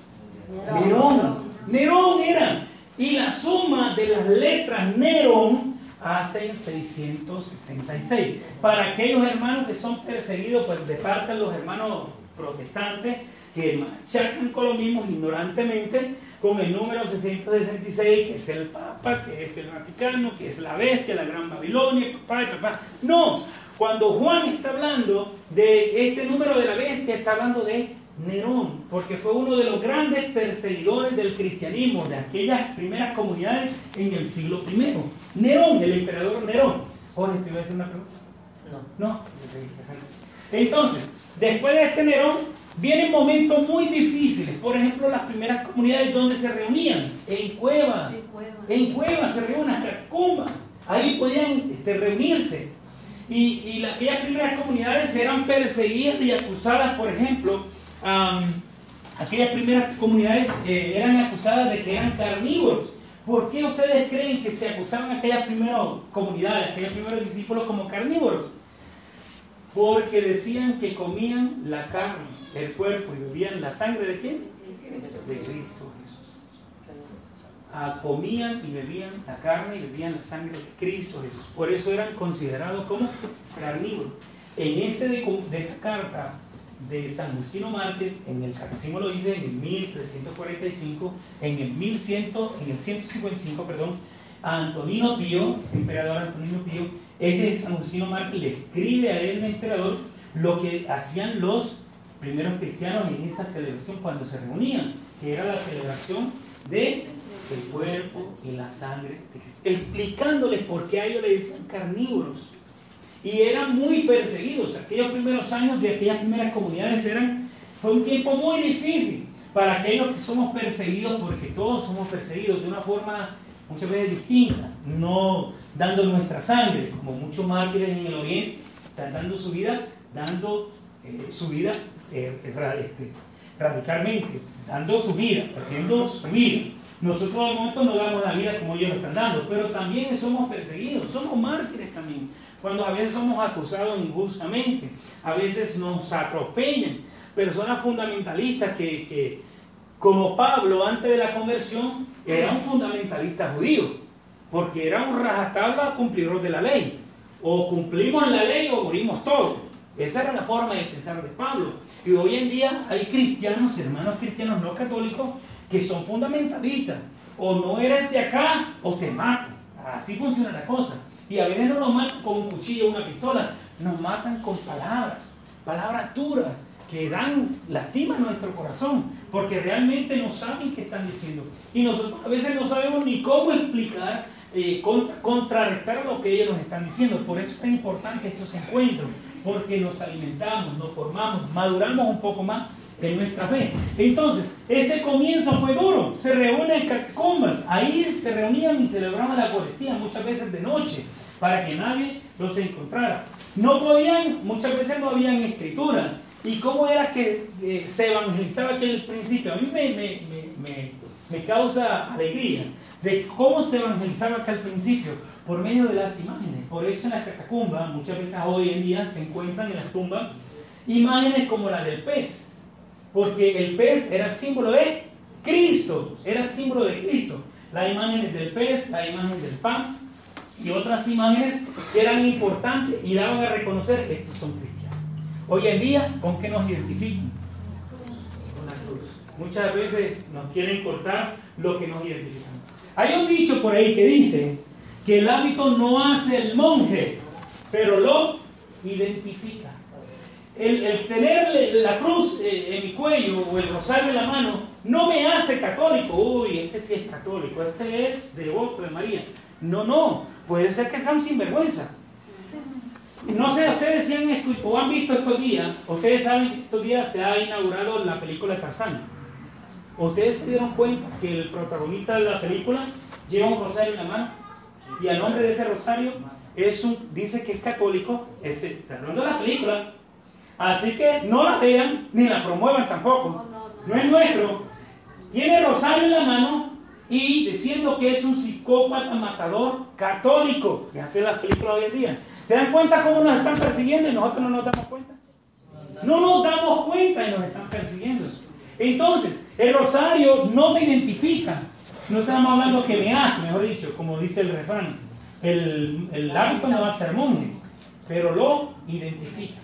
Nerón. Nerón era. Y la suma de las letras Nerón hacen 666. Para aquellos hermanos que son perseguidos pues, de parte de los hermanos protestantes, que machacan con lo mismo ignorantemente, con el número 666, que es el Papa, que es el Vaticano, que es la bestia, la Gran Babilonia, papá y papá. No, cuando Juan está hablando de este número de la bestia, está hablando de Nerón, porque fue uno de los grandes perseguidores del cristianismo, de aquellas primeras comunidades en el siglo I. Nerón, el emperador Nerón. Jorge, ¿te iba a hacer una pregunta? No. No. Entonces, después de este Nerón, Vienen momentos muy difíciles, por ejemplo, las primeras comunidades donde se reunían, en cuevas, en cuevas, se reunían en catacumbas, ahí podían este, reunirse. Y, y aquellas primeras comunidades eran perseguidas y acusadas, por ejemplo, aquellas primeras comunidades eh, eran acusadas de que eran carnívoros. ¿Por qué ustedes creen que se acusaban aquellas primeras comunidades, aquellos primeros discípulos como carnívoros? Porque decían que comían la carne el cuerpo y bebían la sangre de quién? De Cristo Jesús. Ah, comían y bebían la carne y bebían la sangre de Cristo Jesús. Por eso eran considerados como carnívoros. En ese de, esa carta de San Justino Mártir, en el catecismo lo dice en el 1345, en el 1100, en el 155, perdón, a Antonino Pío, emperador Antonino Pío, este San Justino Mártir le escribe a él, el emperador, lo que hacían los primeros cristianos en esa celebración cuando se reunían, que era la celebración de el cuerpo y la sangre, explicándoles por qué a ellos le decían carnívoros. Y eran muy perseguidos. Aquellos primeros años de aquellas primeras comunidades eran, fue un tiempo muy difícil para aquellos que somos perseguidos, porque todos somos perseguidos de una forma muchas veces distinta, no dando nuestra sangre, como muchos mártires en el Oriente, están dando su vida, dando eh, su vida eh, este, radicalmente, dando su vida, perdiendo su vida. Nosotros momento no damos la vida como ellos lo están dando, pero también somos perseguidos, somos mártires también. Cuando a veces somos acusados injustamente, a veces nos atropellan. Personas fundamentalistas que, que como Pablo antes de la conversión, era un fundamentalista judío, porque era un rajatabla cumplidor de la ley. O cumplimos la ley o morimos todos. Esa era la forma de pensar de Pablo. Y hoy en día hay cristianos, hermanos cristianos no católicos, que son fundamentalistas. O no eres de acá o te mato. Así funciona la cosa. Y a veces no nos matan con un cuchillo o una pistola, nos matan con palabras, palabras duras que dan, lastiman nuestro corazón, porque realmente no saben qué están diciendo. Y nosotros a veces no sabemos ni cómo explicar eh, contrarrestar lo que ellos nos están diciendo. Por eso es tan importante estos encuentros, porque nos alimentamos, nos formamos, maduramos un poco más en nuestra fe. Entonces, ese comienzo fue duro. Se reúnen en catacumbas. Ahí se reunían y celebraban la poesía, muchas veces de noche, para que nadie los encontrara. No podían, muchas veces no habían escritura. ¿Y cómo era que eh, se evangelizaba aquel principio? A mí me, me, causa alegría de cómo se evangelizaba al principio, por medio de las imágenes. Por eso en las catacumbas, muchas veces hoy en día se encuentran en las tumbas imágenes como la del pez porque el pez era símbolo de Cristo, era símbolo de Cristo. Las imágenes del pez, la imagen del pan y otras imágenes que eran importantes y daban a reconocer que estos son cristianos. Hoy en día, ¿con qué nos identifican? Con la cruz. Muchas veces nos quieren cortar lo que nos identifican. Hay un dicho por ahí que dice que el hábito no hace el monje, pero lo identifica el, tener la cruz eh, en mi cuello o el rosario en la mano no me hace católico. Uy, este sí es católico, este es devoto de María. No, no, puede ser que sea un sinvergüenza. No sé, ustedes si han escuchado o han visto estos días, ustedes saben que estos días se ha inaugurado la película Tarzán. Ustedes se dieron cuenta que el protagonista de la película lleva un rosario en la mano y a nombre de ese rosario es un, dice que es católico, es, hablando de la película, Así que no la vean ni la promuevan tampoco. No es nuestro. Tiene rosario en la mano y diciendo que es un psicópata matador católico. Ya te las películas hoy en día. ¿Se dan cuenta cómo nos están persiguiendo y nosotros no nos damos cuenta? No nos damos cuenta y nos están persiguiendo. Entonces, el rosario no me identifica. No estamos hablando que me hace, mejor dicho, como dice el refrán. El, el hábito no va a ser monje, pero lo identifica.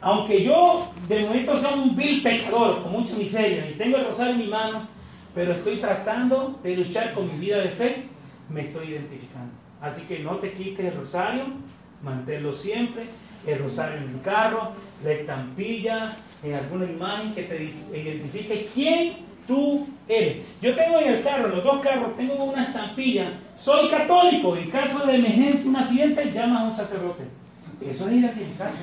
Aunque yo de momento sea un vil pecador con mucha miseria y tengo el rosario en mi mano, pero estoy tratando de luchar con mi vida de fe, me estoy identificando. Así que no te quites el rosario, manténlo siempre, el rosario en el carro, la estampilla, en alguna imagen que te identifique quién tú eres. Yo tengo en el carro, los dos carros, tengo una estampilla, soy católico, en caso de emergencia, un accidente, llama a un sacerdote. Eso es identificarse.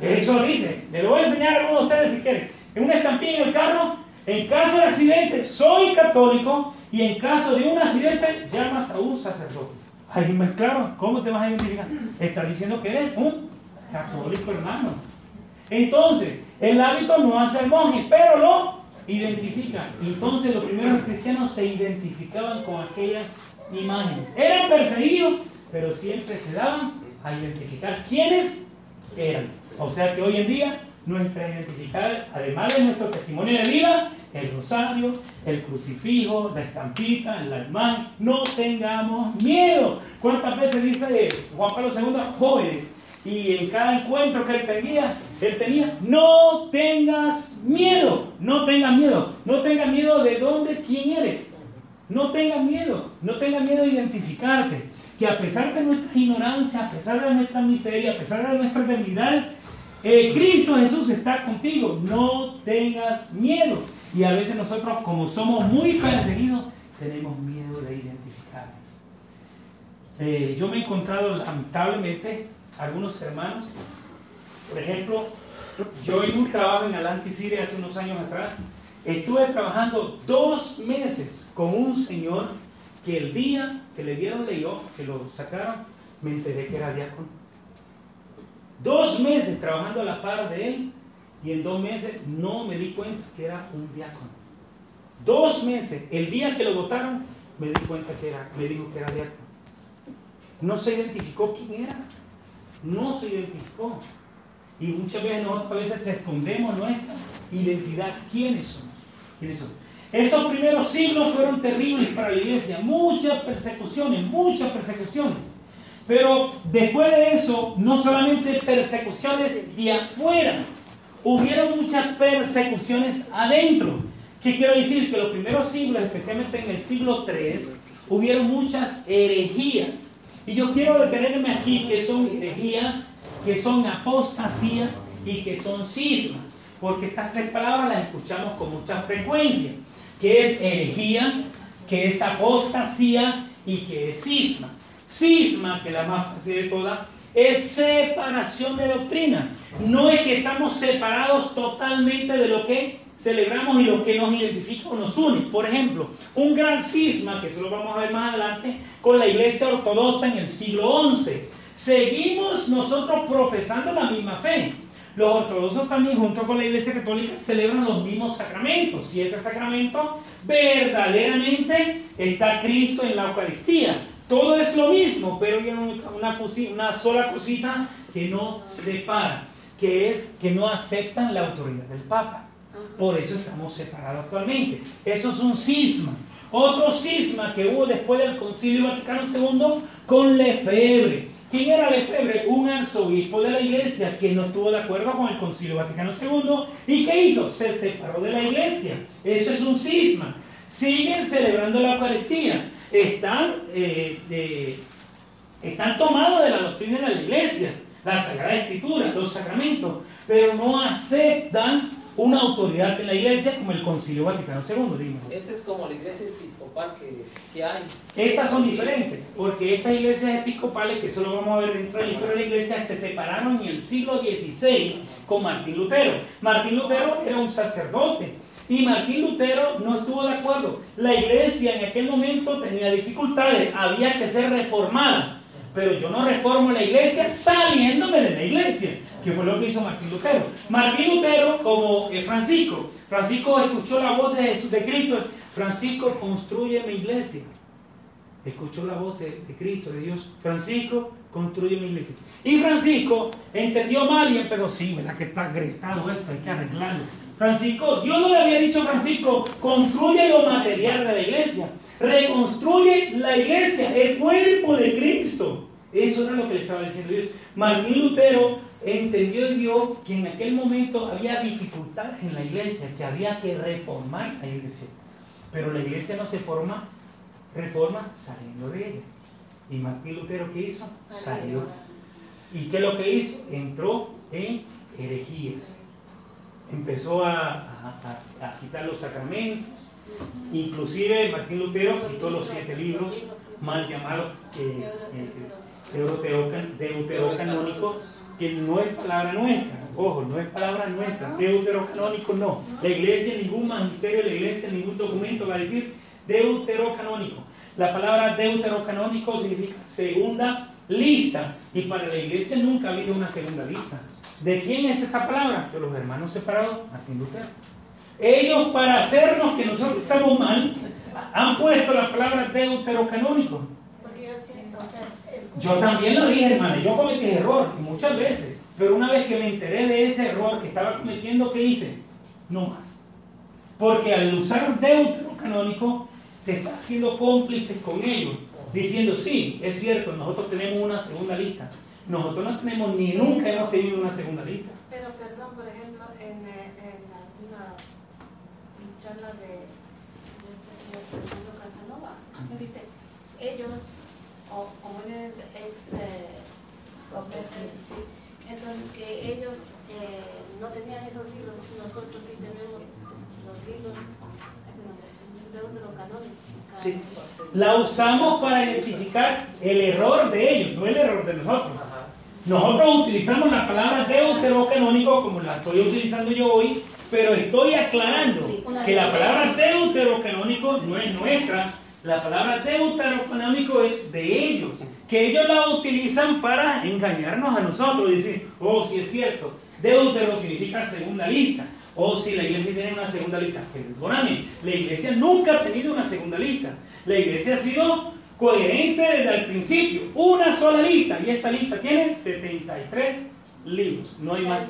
Eso dice. Le lo voy a enseñar a algunos de ustedes si quieren. En una estampilla en el carro, en caso de accidente, soy católico y en caso de un accidente, llamas a un sacerdote. Ahí me claro, ¿cómo te vas a identificar? Está diciendo que eres un católico hermano. Entonces, el hábito no hace el monje, pero lo identifica. Entonces, los primeros cristianos se identificaban con aquellas imágenes. Eran perseguidos, pero siempre se daban a identificar quiénes eran. O sea que hoy en día nuestra identidad, además de nuestro testimonio de vida, el rosario, el crucifijo, la estampita, el almán, no tengamos miedo. ¿Cuántas veces dice Juan Pablo II, jóvenes? Y en cada encuentro que él tenía, él tenía, no tengas miedo, no tengas miedo, no tengas miedo de dónde, quién eres. No tengas miedo, no tengas miedo de identificarte. Que a pesar de nuestra ignorancia, a pesar de nuestra miseria, a pesar de nuestra debilidad, eh, Cristo Jesús está contigo, no tengas miedo. Y a veces nosotros, como somos muy perseguidos, tenemos miedo de identificarnos. Eh, yo me he encontrado lamentablemente algunos hermanos, por ejemplo, yo en un trabajo en Alanti Siria hace unos años atrás, estuve trabajando dos meses con un señor que el día que le dieron layoff, que lo sacaron, me enteré que era diácono. Dos meses trabajando a la par de él y en dos meses no me di cuenta que era un diácono. Dos meses. El día que lo votaron me di cuenta que era, me dijo que era diácono. No se identificó quién era. No se identificó. Y muchas veces nosotros a veces escondemos nuestra identidad. ¿Quiénes somos? ¿Quiénes somos? Estos primeros siglos fueron terribles para la iglesia. Muchas persecuciones, muchas persecuciones. Pero después de eso, no solamente persecuciones de afuera, hubieron muchas persecuciones adentro. ¿Qué quiero decir? Que los primeros siglos, especialmente en el siglo III, hubieron muchas herejías. Y yo quiero detenerme aquí que son herejías, que son apostasías y que son cismas. Porque estas tres palabras las escuchamos con mucha frecuencia. Que es herejía, que es apostasía y qué es cisma. Cisma, que es la más fácil de todas, es separación de doctrina. No es que estamos separados totalmente de lo que celebramos y lo que nos identifica o nos une. Por ejemplo, un gran cisma, que eso lo vamos a ver más adelante, con la iglesia ortodoxa en el siglo XI. Seguimos nosotros profesando la misma fe. Los ortodoxos también, junto con la iglesia católica, celebran los mismos sacramentos. Y este sacramento verdaderamente está Cristo en la Eucaristía. Todo es lo mismo, pero hay una, una sola cosita que no separa, que es que no aceptan la autoridad del Papa. Por eso estamos separados actualmente. Eso es un cisma. Otro cisma que hubo después del Concilio Vaticano II con Lefebvre. ¿Quién era Lefebvre? Un arzobispo de la iglesia que no estuvo de acuerdo con el Concilio Vaticano II. ¿Y qué hizo? Se separó de la iglesia. Eso es un cisma. Siguen celebrando la Eucaristía están, eh, están tomados de la doctrina de la iglesia, la Sagrada Escritura, los sacramentos, pero no aceptan una autoridad en la iglesia como el Concilio Vaticano II. Esa es como la iglesia episcopal que, hay. Estas son diferentes, porque estas iglesias episcopales, que eso lo vamos a ver dentro de la iglesia, se separaron en el siglo XVI con Martín Lutero. Martín Lutero era un sacerdote y Martín Lutero no estuvo de acuerdo. La iglesia en aquel momento tenía dificultades, había que ser reformada. Pero yo no reformo la iglesia saliéndome de la iglesia, que fue lo que hizo Martín Lutero. Martín Lutero, como eh, Francisco, Francisco escuchó la voz de, Jesús, de Cristo. Francisco construye mi iglesia. Escuchó la voz de, Cristo, de Dios. Francisco construye mi iglesia. Y Francisco entendió mal y empezó, sí, ¿verdad que está gritado esto? Hay que arreglarlo. Francisco, Dios no le había dicho a Francisco, construye lo material de la iglesia, reconstruye la iglesia, el cuerpo de Cristo. Eso era lo que le estaba diciendo Dios. Martín Lutero entendió y vio que en aquel momento había dificultades en la iglesia, que había que reformar la iglesia. Pero la iglesia no se forma, reforma saliendo de ella. Y Martín Lutero, ¿qué hizo? Salió. ¿Y qué es lo que hizo? Entró en herejías empezó a, quitar los sacramentos, inclusive Martín Lutero quitó los siete libros mal llamados eh, eh, deuterocanónicos, que no es palabra nuestra, ojo, no es palabra nuestra, deuterocanónico no. La iglesia, ningún magisterio de la iglesia, ningún documento va a decir deuterocanónico. La palabra deuterocanónico significa segunda lista, y para la iglesia nunca ha habido una segunda lista. ¿De quién es esa palabra? De los hermanos separados, Martín Lutero. Ellos, para hacernos que nosotros estamos mal, han puesto la palabra deuterocanónico. Yo también lo dije, hermano, yo cometí error muchas veces, pero una vez que me enteré de ese error que estaba cometiendo, ¿qué hice? No más. Porque al usar deuterocanónico, te estás haciendo cómplices con ellos, diciendo, sí, es cierto, nosotros tenemos una segunda lista, nosotros no tenemos ni nunca hemos tenido una segunda lista. Pero perdón, por ejemplo, en, eh, en alguna charla de, de, Fernando Casanova, me dice, ellos, o como él es ex eh, entonces que ellos eh, no tenían esos libros, nosotros sí tenemos los libros Sí. La usamos para identificar el error de ellos, no el error de nosotros. Nosotros utilizamos la palabra deuterocanónico como la estoy utilizando yo hoy, pero estoy aclarando que la palabra deuterocanónico no es nuestra, la palabra deuterocanónico es de ellos, que ellos la utilizan para engañarnos a nosotros y decir, oh, si es cierto, deutero significa segunda lista, o si la iglesia tiene una segunda lista. Perdóname, la iglesia nunca ha tenido una segunda lista. La iglesia ha sido coherente desde el principio. Una sola lista. Y esta lista tiene 73 libros. No hay más.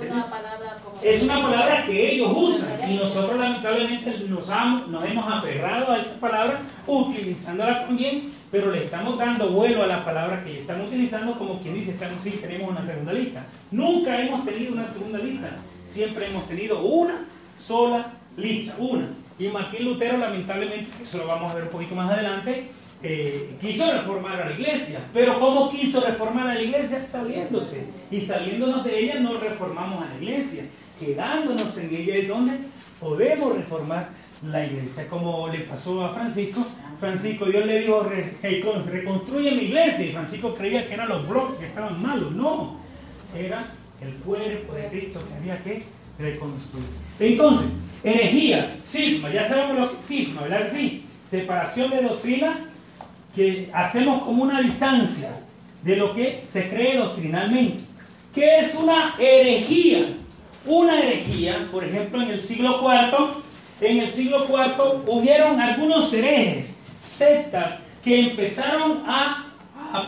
Es una palabra que ellos usan. Y nosotros lamentablemente nos, nos hemos aferrado a esa palabra utilizándola también. Pero le estamos dando vuelo a la palabra que están utilizando como quien dice, estamos, sí, tenemos una segunda lista. Nunca hemos tenido una segunda lista. Siempre hemos tenido una sola lista. Una. Y Martín Lutero, lamentablemente, eso lo vamos a ver un poquito más adelante, eh, quiso reformar a la iglesia. Pero ¿cómo quiso reformar a la iglesia? Saliéndose. Y saliéndonos de ella no reformamos a la iglesia. Quedándonos en ella es donde podemos reformar la iglesia, como le pasó a Francisco. Francisco, Dios le dijo, "Re- reconstruye mi iglesia. Y Francisco creía que eran los bloques que estaban malos. No, era el cuerpo de Cristo que había que reconstruir. Entonces, herejía, cisma, ya sabemos lo que es ¿verdad sí? Separación de doctrina que hacemos como una distancia de lo que se cree doctrinalmente. ¿Qué es una herejía? Una herejía, por ejemplo, en el siglo IV, en el siglo IV hubieron algunos herejes, sectas, que empezaron a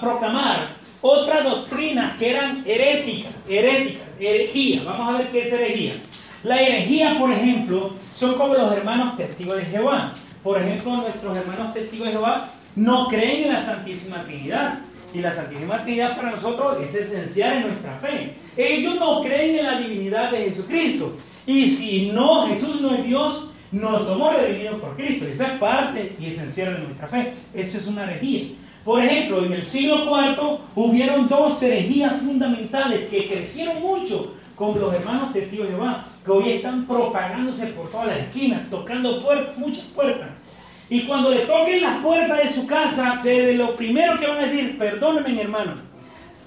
proclamar otras doctrinas que eran heréticas, heréticas, herejía. Vamos a ver qué es herejía. La herejía, por ejemplo, son como los hermanos testigos de Jehová. Por ejemplo, nuestros hermanos testigos de Jehová no creen en la Santísima Trinidad. Y la Santísima Trinidad para nosotros es esencial en nuestra fe. Ellos no creen en la divinidad de Jesucristo. Y si no, Jesús no es Dios, no somos redimidos por Cristo. Eso es parte y esencial de nuestra fe. Eso es una herejía. Por ejemplo, en el siglo IV hubieron dos herejías fundamentales que crecieron mucho con los hermanos testigos de Jehová, que hoy están propagándose por todas las esquinas, tocando puertas, muchas puertas. Y cuando le toquen las puertas de su casa, desde lo primero que van a decir, perdónenme hermano,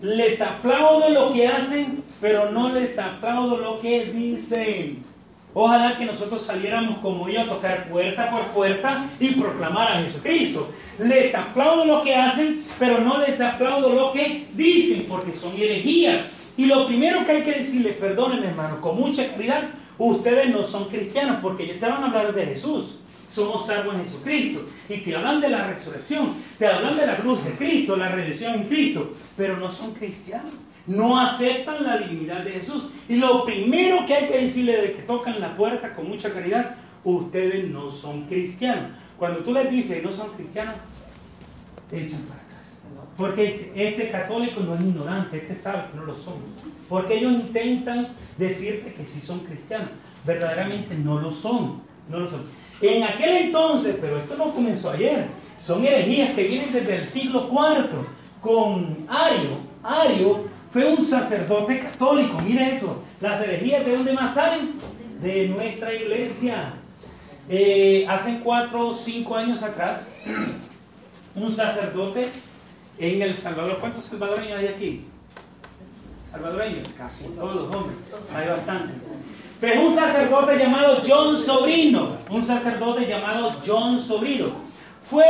les aplaudo lo que hacen, pero no les aplaudo lo que dicen. Ojalá que nosotros saliéramos como ellos a tocar puerta por puerta y proclamar a Jesucristo. Les aplaudo lo que hacen, pero no les aplaudo lo que dicen, porque son herejías. Y lo primero que hay que decirles, perdónenme hermano, con mucha caridad, ustedes no son cristianos, porque ellos te van a hablar de Jesús. Somos salvos en Jesucristo. Y te hablan de la resurrección, te hablan de la cruz de Cristo, la redención en Cristo, pero no son cristianos. No aceptan la divinidad de Jesús. Y lo primero que hay que decirle de que tocan la puerta con mucha caridad, ustedes no son cristianos. Cuando tú les dices no son cristianos, te echan para atrás. Porque este, este católico no es ignorante, este sabe que no lo son. Porque ellos intentan decirte que sí son cristianos. Verdaderamente no lo son. No lo son. En aquel entonces, pero esto no comenzó ayer, son herejías que vienen desde el siglo IV con Ario. Ario fue un sacerdote católico, mire eso. Las herejías de dónde más salen? De nuestra iglesia. Eh, hace cuatro o cinco años atrás, un sacerdote en El Salvador, ¿cuántos salvadoreños hay aquí? ¿Salvadoreños? Casi todos, hombre, hay bastantes. Pero un sacerdote llamado John Sobrino, un sacerdote llamado John Sobrino, fue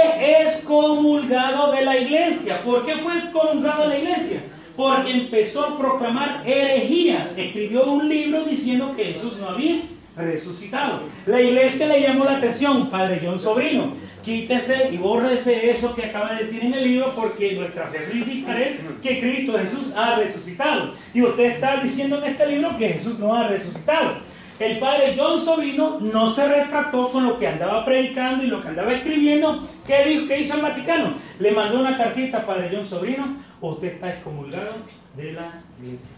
excomulgado de la iglesia. ¿Por qué fue excomulgado de la iglesia? Porque empezó a proclamar herejías. Escribió un libro diciendo que Jesús no había resucitado. La iglesia le llamó la atención, Padre John Sobrino. Quítese y bórrese eso que acaba de decir en el libro, porque nuestra fe es que Cristo Jesús ha resucitado. Y usted está diciendo en este libro que Jesús no ha resucitado. El padre John Sobrino no se retrató con lo que andaba predicando y lo que andaba escribiendo. ¿Qué, dijo, qué hizo el Vaticano? Le mandó una cartita a padre John Sobrino. Usted está excomulgado de la iglesia.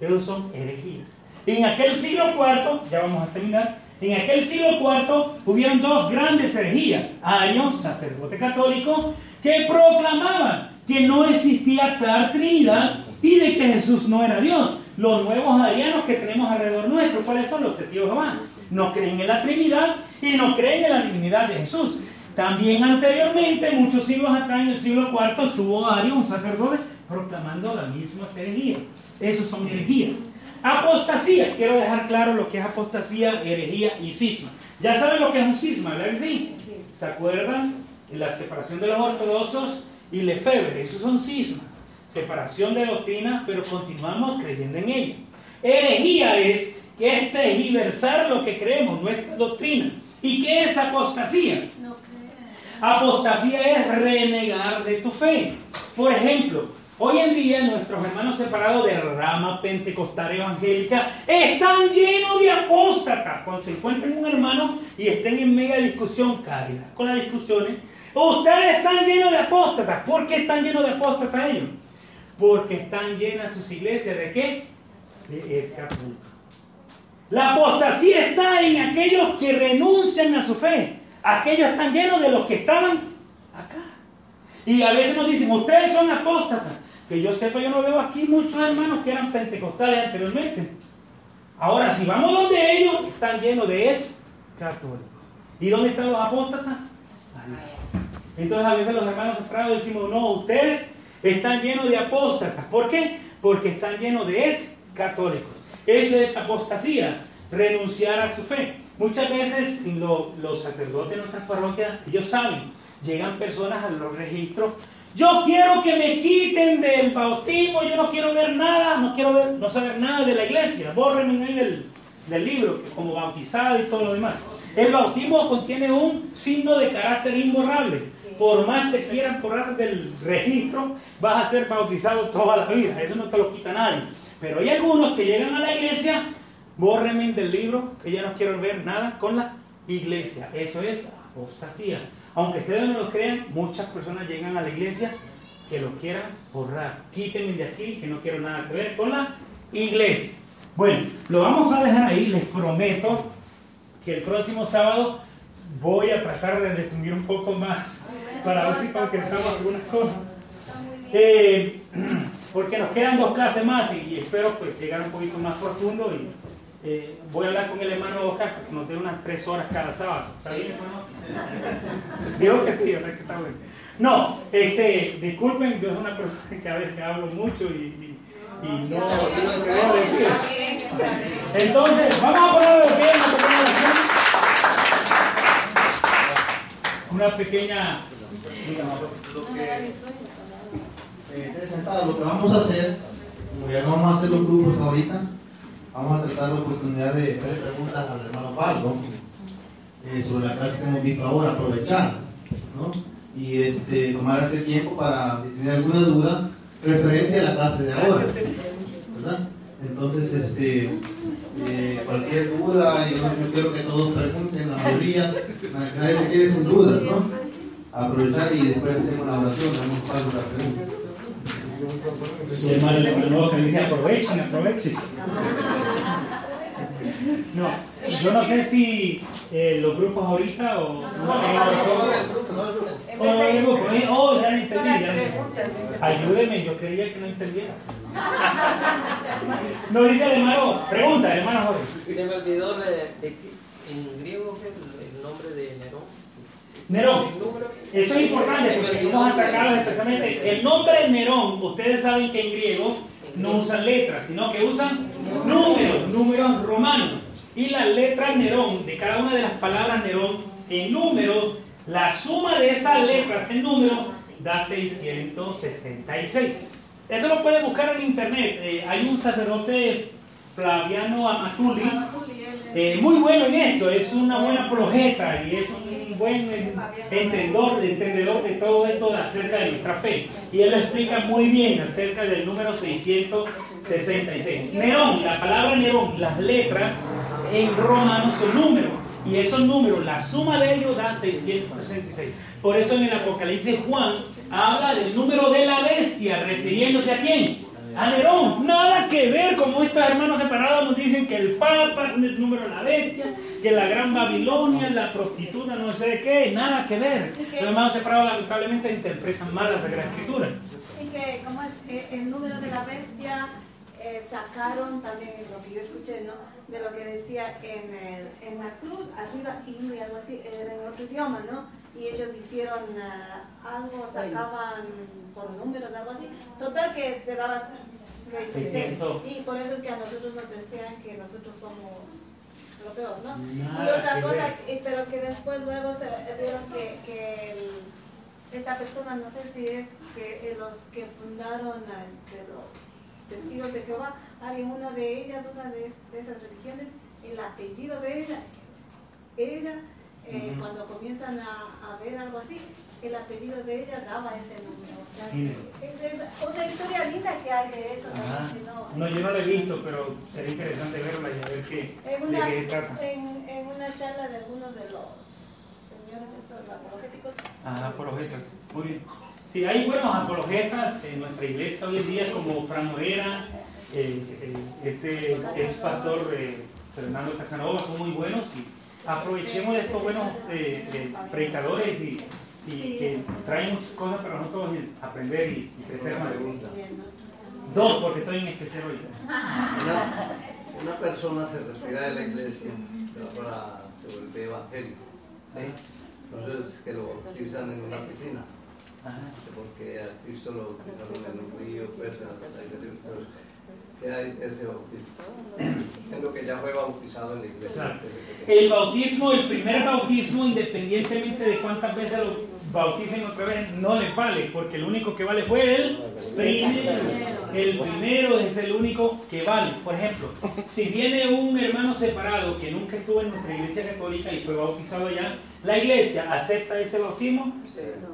Esos son herejías. En aquel siglo IV, ya vamos a terminar, en aquel siglo IV hubieron dos grandes herejías. Ario, sacerdote católico, que proclamaban que no existía tal Trinidad y de que Jesús no era Dios. Los nuevos arianos que tenemos alrededor nuestro, ¿cuáles son los testigos de Jehová? No creen en la Trinidad y no creen en la divinidad de Jesús. También anteriormente, muchos siglos atrás, en el siglo IV, estuvo Ario, un sacerdote, proclamando la misma herejía. Esos son herejías. Apostasía, quiero dejar claro lo que es apostasía, herejía y cisma. Ya saben lo que es un cisma, ¿verdad que sí? ¿Se acuerdan? La separación de los ortodoxos y Lefebvre, esos son cismas. Separación de doctrina, pero continuamos creyendo en ella. Herejía es que es tergiversar lo que creemos, nuestra doctrina. ¿Y qué es apostasía? No. Apostasía es renegar de tu fe. Por ejemplo, hoy en día nuestros hermanos separados de rama pentecostal evangélica están llenos de apóstatas. Cuando se encuentren un hermano y estén en mega discusión, caridad con las discusiones, ustedes están llenos de apóstatas. ¿Por qué están llenos de apóstatas ellos? Porque están llenas sus iglesias de qué? De escapulco. La apostasía está en aquellos que renuncian a su fe. Aquellos están llenos de los que estaban acá. Y a veces nos dicen, ustedes son apóstatas. Que yo sepa, yo no veo aquí muchos hermanos que eran pentecostales anteriormente. Ahora, si vamos donde ellos, están llenos de católicos. ¿Y dónde están los apóstatas? Entonces a veces los hermanos separados decimos, no, ustedes están llenos de apóstatas. ¿Por qué? Porque están llenos de ex católicos. Eso es apostasía, renunciar a su fe. Muchas veces los sacerdotes de nuestras parroquias, ellos saben, llegan personas a los registros. Yo quiero que me quiten del bautismo, yo no quiero ver nada, no quiero ver, no saber nada de la iglesia. Bórrenme ahí del, del libro, como bautizado y todo lo demás. El bautismo contiene un signo de carácter imborrable. Por más te quieran borrar del registro, vas a ser bautizado toda la vida. Eso no te lo quita nadie. Pero hay algunos que llegan a la iglesia, bórrenme del libro, que ya no quiero ver nada con la iglesia. Eso es apostasía. Aunque ustedes no lo crean, muchas personas llegan a la iglesia que lo quieran borrar. Quítenme de aquí, que no quiero nada que ver con la iglesia. Bueno, lo vamos a dejar ahí, les prometo que el próximo sábado voy a tratar de resumir un poco más para ver si concretamos algunas cosas. Eh, porque nos quedan dos clases más y, espero pues llegar un poquito más profundo y eh, voy a hablar con el hermano Oscar que nos dé unas tres horas cada sábado. ¿Está bien, hermano? Digo que sí, que está bueno. No, este, disculpen, yo soy una persona que a veces hablo mucho y y no, no decir. Entonces, vamos a poner de pie una pequeña lo que, eh, lo que vamos a hacer, como ya no vamos a hacer los grupos ahorita, vamos a tratar la oportunidad de hacer preguntas al hermano Pablo eh, sobre la clase que hemos visto ahora, aprovechar, ¿no? Y este, tomar este tiempo para tener alguna duda referencia a la clase de ahora. Entonces, este, eh, cualquier duda, yo, quiero que todos pregunten, la mayoría, nadie se quiere sin dudas, ¿no? Aprovechar y después hacemos la oración, damos paso a la pregunta. Sí, hermano, el nuevo que dice aprovechen, aprovechen. No, yo no sé si eh, los grupos ahorita o Oh, el grupo. Oh, ya entendí, ya Ayúdeme, yo creía que no entendiera. No dice el hermano, pregunta, hermano Jorge. Se me olvidó de, de, en griego el nombre de Nerón. Nerón. Eso es importante porque hemos atacado especialmente. El nombre Nerón, ustedes saben que en griego no usan letras, sino que usan números, números romanos. Y las letras Nerón, de cada una de las palabras Nerón, en números, la suma de esas letras en número da 666. Esto lo puede buscar en internet. Eh, hay un sacerdote Flaviano Amatuli, eh, muy bueno en esto, es una buena projeta y es un buen entendedor, entendedor de todo esto acerca de nuestra fe. Y él lo explica muy bien acerca del número 666. Neón, la palabra neón, las letras en romano son números. Y esos números, la suma de ellos da 666. Por eso en el Apocalipsis Juan habla del número de la bestia, refiriéndose a quién? A Nerón. Nada que ver, como estos hermanos separados nos dicen que el Papa es el número de la bestia, que la Gran Babilonia, la prostituta, no sé de qué, nada que ver. Los hermanos separados lamentablemente interpretan mal la Sagrada Escritura. Y que, como es eh, el número de la bestia, eh, sacaron también lo que yo escuché, ¿no? De lo que decía en, el, en la cruz, arriba y algo así, en otro idioma, ¿no? Y ellos hicieron uh, algo, sacaban por números, algo así. Total que se daba 600. Y por eso es que a nosotros nos decían que nosotros somos lo peor, ¿no? y otra cosa, pero que después luego se vieron que, que el, esta persona, no sé si es que eh, los que fundaron este, los testigos de Jehová, hay una de ellas, una de, esas religiones, el apellido de ella, ella, eh, cuando comienzan a, ver algo así, el apellido de ella daba ese número. es, una historia linda que hay de eso. ¿no? yo no la he visto, pero sería interesante verla y a ver qué, en una, de qué trata. En, en, una charla de algunos de los señores estos apologéticos. Ah, apologéticos, muy bien. Sí, hay buenos apologetas en nuestra iglesia hoy en día, como Fran Morera, eh, eh, este ex pastor eh, Fernando Casanova, son muy buenos y aprovechemos de estos buenos predicadores y, que traen cosas para nosotros aprender y, crecer más. Dos, porque estoy en especial ahorita. una persona se retira de la iglesia para se vuelve evangélico. Entonces, que lo bautizan en una piscina. Porque a Cristo lo bautizaron en un río, pues, ¿Qué hay de ese bautismo? Es lo que ya fue bautizado en la iglesia. El bautismo, el primer bautismo, independientemente de cuántas veces lo bauticen otra vez, no le vale, porque el único que vale fue el primero. El primero es el único que vale. Por ejemplo, si viene un hermano separado que nunca estuvo en nuestra iglesia católica y fue bautizado allá, ¿la iglesia acepta ese bautismo?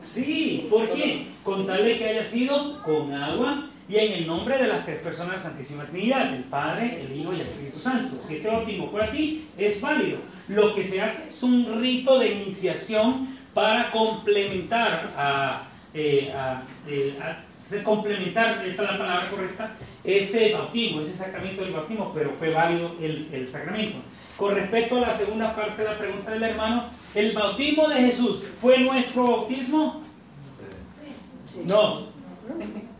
Sí. ¿Por qué? Con tal de que haya sido con agua y en el nombre de las tres personas de la Santísima Trinidad, el Padre, el Hijo y el Espíritu Santo. Si ese bautismo fue aquí, es válido. Lo que se hace es un rito de iniciación para complementar a, eh, eh, complementar, esta es la palabra correcta, ese bautismo, ese sacramento del bautismo, pero fue válido el, el sacramento. Con respecto a la segunda parte de la pregunta del hermano, ¿el bautismo de Jesús fue nuestro bautismo? No,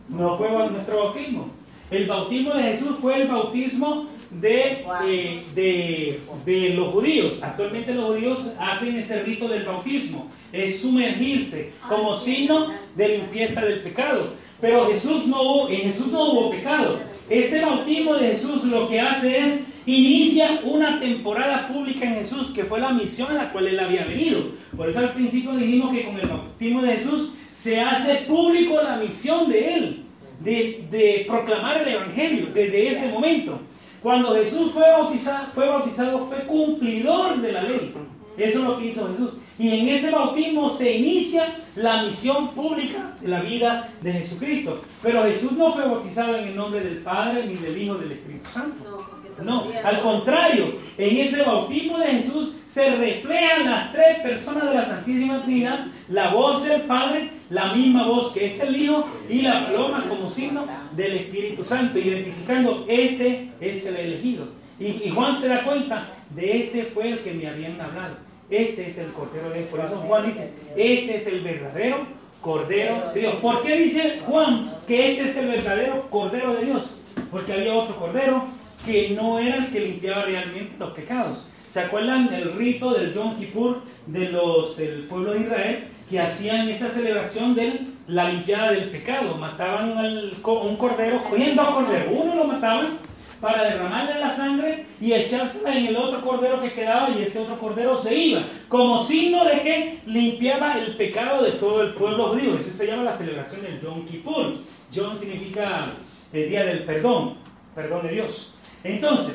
no fue nuestro bautismo. El bautismo de Jesús fue el bautismo de, eh, de, de, los judíos. Actualmente los judíos hacen ese rito del bautismo. Es sumergirse como signo de limpieza del pecado. Pero Jesús no hubo, en Jesús no hubo pecado. Ese bautismo de Jesús lo que hace es inicia una temporada pública en Jesús, que fue la misión a la cual él había venido. Por eso al principio dijimos que con el bautismo de Jesús se hace público la misión de él, de, proclamar el Evangelio desde ese momento. Cuando Jesús fue bautizado, fue bautizado, fue cumplidor de la ley. Eso es lo que hizo Jesús. Y en ese bautismo se inicia la misión pública de la vida de Jesucristo. Pero Jesús no fue bautizado en el nombre del Padre, ni del Hijo, del Espíritu Santo. No, al contrario, en ese bautismo de Jesús se reflejan las tres personas de la Santísima Trinidad, la voz del Padre, la misma voz que es el Hijo y la paloma como signo del Espíritu Santo, identificando, este es el elegido. Y, Juan se da cuenta, de este fue el que me habían hablado, este es el Cordero de Dios. Por eso Juan dice, este es el verdadero Cordero de Dios. ¿Por qué dice Juan que este es el verdadero Cordero de Dios? Porque había otro Cordero que no era el que limpiaba realmente los pecados. ¿Se acuerdan del rito del Yom Kippur de los, del pueblo de Israel? Que hacían esa celebración de la limpiada del pecado. Mataban al, un cordero, cogiendo a cordero. Uno lo mataban para derramarle la sangre y echársela en el otro cordero que quedaba y ese otro cordero se iba, como signo de que limpiaba el pecado de todo el pueblo judío. Eso se llama la celebración del Yom Kippur. Yom significa el día del perdón, perdón de Dios. Entonces,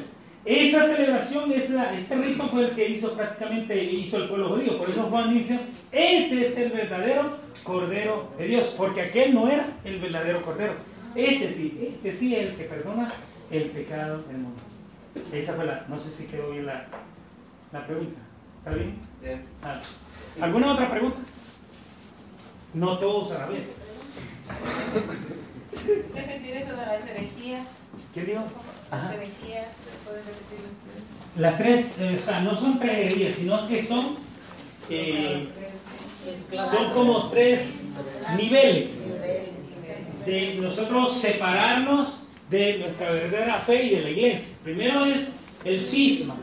esa celebración, ese rito fue el que hizo prácticamente hizo el pueblo judío. Por eso Juan dice, este es el verdadero Cordero de Dios, porque aquel no era el verdadero Cordero. Este sí, este sí es el que perdona el pecado del mundo. Esa fue la, no sé si quedó bien la, la pregunta. ¿Está bien? Ah. ¿Alguna otra pregunta? No todos a la vez. ¿Qué eso de la herejía? ¿Qué digo? Las tres, eh, o sea, no son tres herejías, sino que son, eh, son como tres niveles de nosotros separarnos de nuestra verdadera fe y de la iglesia. Primero es el cisma,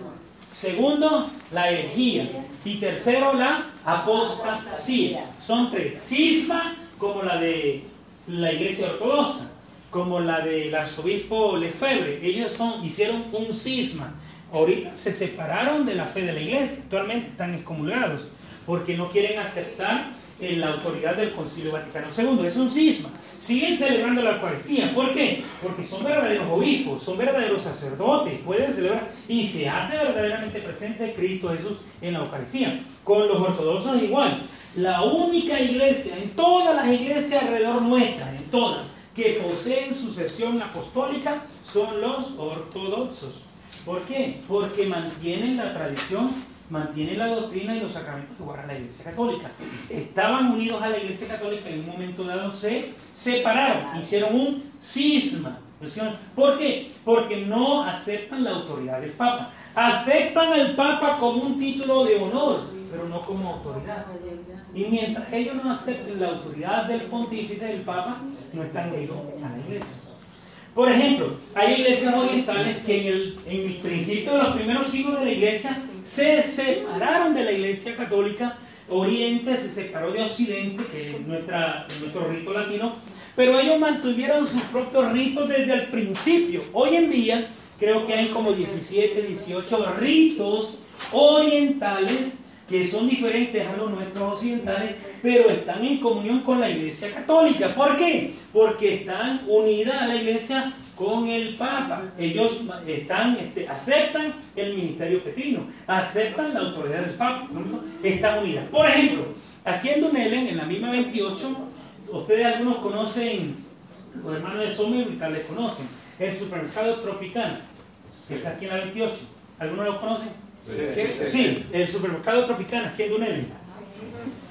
segundo la herejía y tercero la apostasía. Son tres. Cisma como la de la iglesia ortodoxa como la del arzobispo Lefebvre. Ellos hicieron un cisma. Ahorita se separaron de la fe de la iglesia. Actualmente están excomulgados porque no quieren aceptar eh, la autoridad del Concilio Vaticano II. Es un cisma. Siguen celebrando la Eucaristía. ¿Por qué? Porque son verdaderos obispos, son verdaderos sacerdotes, pueden celebrar y se hace verdaderamente presente Cristo Jesús en la Eucaristía. Con los ortodoxos igual. La única iglesia, en todas las iglesias alrededor nuestra, en todas, que poseen sucesión apostólica son los ortodoxos. ¿Por qué? Porque mantienen la tradición, mantienen la doctrina y los sacramentos que guarda la Iglesia Católica. Estaban unidos a la Iglesia Católica en un momento dado se separaron, hicieron un cisma. ¿Por qué? Porque no aceptan la autoridad del Papa. Aceptan al Papa como un título de honor, pero no como autoridad. Y mientras ellos no acepten la autoridad del pontífice del Papa, no están unidos a la iglesia. Por ejemplo, hay iglesias orientales que en el, principio de los primeros siglos de la iglesia se separaron de la iglesia católica. Oriente se separó de Occidente, que es nuestra, nuestro rito latino, pero ellos mantuvieron sus propios ritos desde el principio. Hoy en día creo que hay como 17, 18 ritos orientales que son diferentes a los nuestros occidentales, pero están en comunión con la Iglesia Católica. ¿Por qué? Porque están unidas a la Iglesia con el Papa. Ellos están, este, aceptan el ministerio petrino, aceptan la autoridad del Papa, están unidas. Por ejemplo, aquí en Dunelen, en la misma 28, ustedes algunos conocen, los hermanos de Somer tal les conocen, el supermercado Tropicana, que está aquí en la 28. ¿Algunos lo conocen? Sí, el supermercado Tropicana, aquí en Dunelli.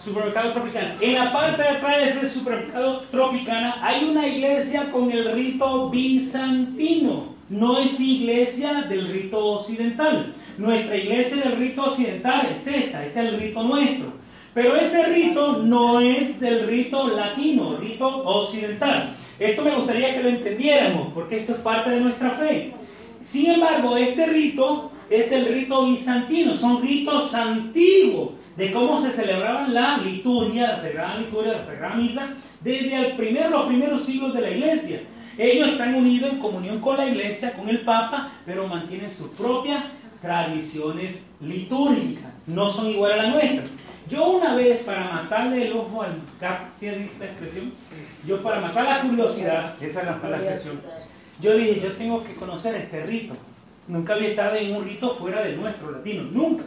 Supermercado Tropicana. En la parte de atrás de ese supermercado Tropicana hay una iglesia con el rito bizantino. No es iglesia del rito occidental. Nuestra iglesia del rito occidental es esta, es el rito nuestro. Pero ese rito no es del rito latino, rito occidental. Esto me gustaría que lo entendiéramos, porque esto es parte de nuestra fe. Sin embargo, este rito es del rito bizantino, son ritos antiguos de cómo se celebraban la liturgia, la sagrada liturgia, la sagrada misa, desde el primer, los primeros siglos de la iglesia. Ellos están unidos en comunión con la iglesia, con el Papa, pero mantienen sus propias tradiciones litúrgicas, no son iguales a la nuestra. Yo una vez, para matarle el ojo al gato, ¿sí es esta expresión? Yo para matar la curiosidad, esa es la, la expresión, yo dije, yo tengo que conocer este rito. Nunca había estado en un rito fuera de nuestro latino, nunca.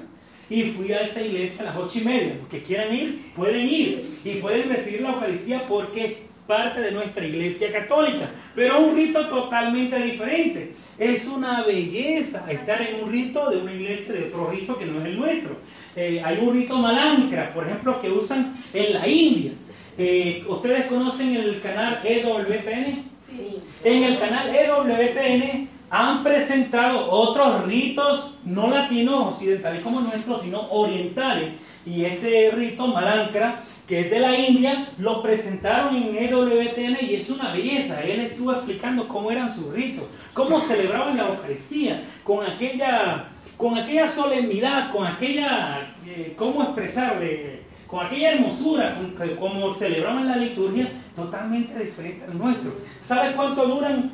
Y fui a esa iglesia a las ocho y media. Los que quieran ir, pueden ir. Y pueden recibir la Eucaristía porque es parte de nuestra iglesia católica. Pero un rito totalmente diferente. Es una belleza estar en un rito de una iglesia de otro rito que no es el nuestro. Eh, hay un rito malancra, por ejemplo, que usan en la India. Eh, ¿Ustedes conocen el canal EWTN? Sí. En el canal EWTN han presentado otros ritos no latinos occidentales como nuestros, sino orientales. Y este rito Malankara, que es de la India, lo presentaron en EWTN y es una belleza. Él estuvo explicando cómo eran sus ritos, cómo celebraban la Eucaristía, con aquella, con aquella solemnidad, con aquella, eh, cómo expresarle, con aquella hermosura, con, cómo celebraban la liturgia, totalmente diferente al nuestro. ¿Sabe cuánto duran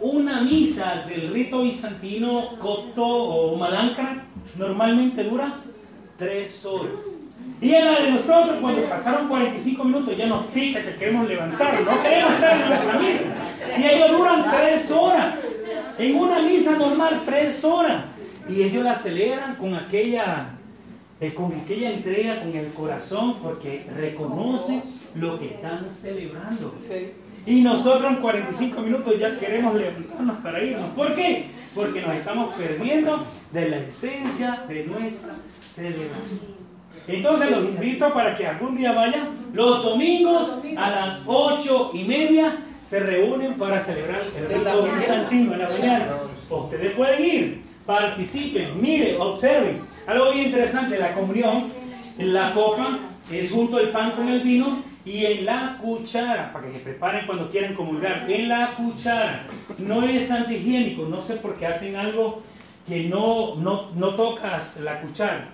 una misa del rito bizantino copto o malancra normalmente dura tres horas. Y en la de nosotros, cuando pasaron 45 minutos, ya nos pica que queremos levantar, no queremos estar en nuestra misa. Y ellos duran tres horas. En una misa normal, tres horas. Y ellos la celebran con aquella, eh, con aquella entrega, con el corazón, porque reconocen lo que están celebrando. Y nosotros en 45 minutos ya queremos levantarnos para irnos. ¿Por qué? Porque nos estamos perdiendo de la esencia de nuestra celebración. Entonces los invito para que algún día vayan. Los domingos a las ocho y media se reúnen para celebrar el rito bizantino en la mañana. Ustedes pueden ir, participen, miren, observen. Algo bien interesante, la comunión, la copa es junto el pan con el vino y en la cuchara, para que se preparen cuando quieran comulgar, en la cuchara, no es antihigiénico, no sé por qué hacen algo que no, no, no tocas la cuchara.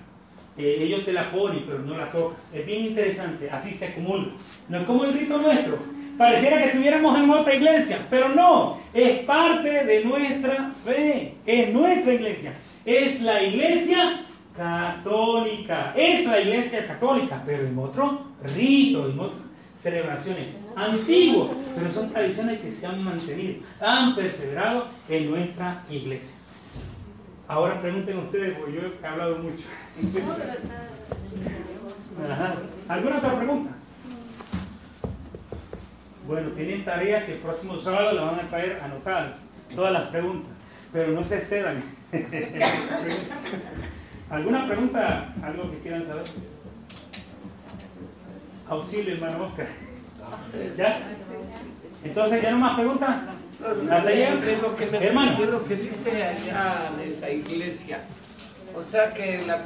Eh, ellos te la ponen, pero no la tocas. Es bien interesante, así se acumula. No es como el rito nuestro. Pareciera que estuviéramos en otra iglesia, pero no, es parte de nuestra fe, es nuestra iglesia. Es la iglesia católica. Es la iglesia católica, pero en otro rito, en otras celebraciones antiguas, pero son tradiciones que se han mantenido, han perseverado en nuestra iglesia. Ahora pregunten ustedes, porque yo he hablado mucho. ¿Alguna otra pregunta? Bueno, tienen tareas que el próximo sábado la van a traer anotadas, todas las preguntas, pero no se cedan. ¿Alguna pregunta? ¿Algo que quieran saber? Auxilio, hermano Oscar. ¿Ya? Entonces, ¿ya no más preguntas? ¿Hasta Hermano. lo que dice allá de esa iglesia, O sea que la,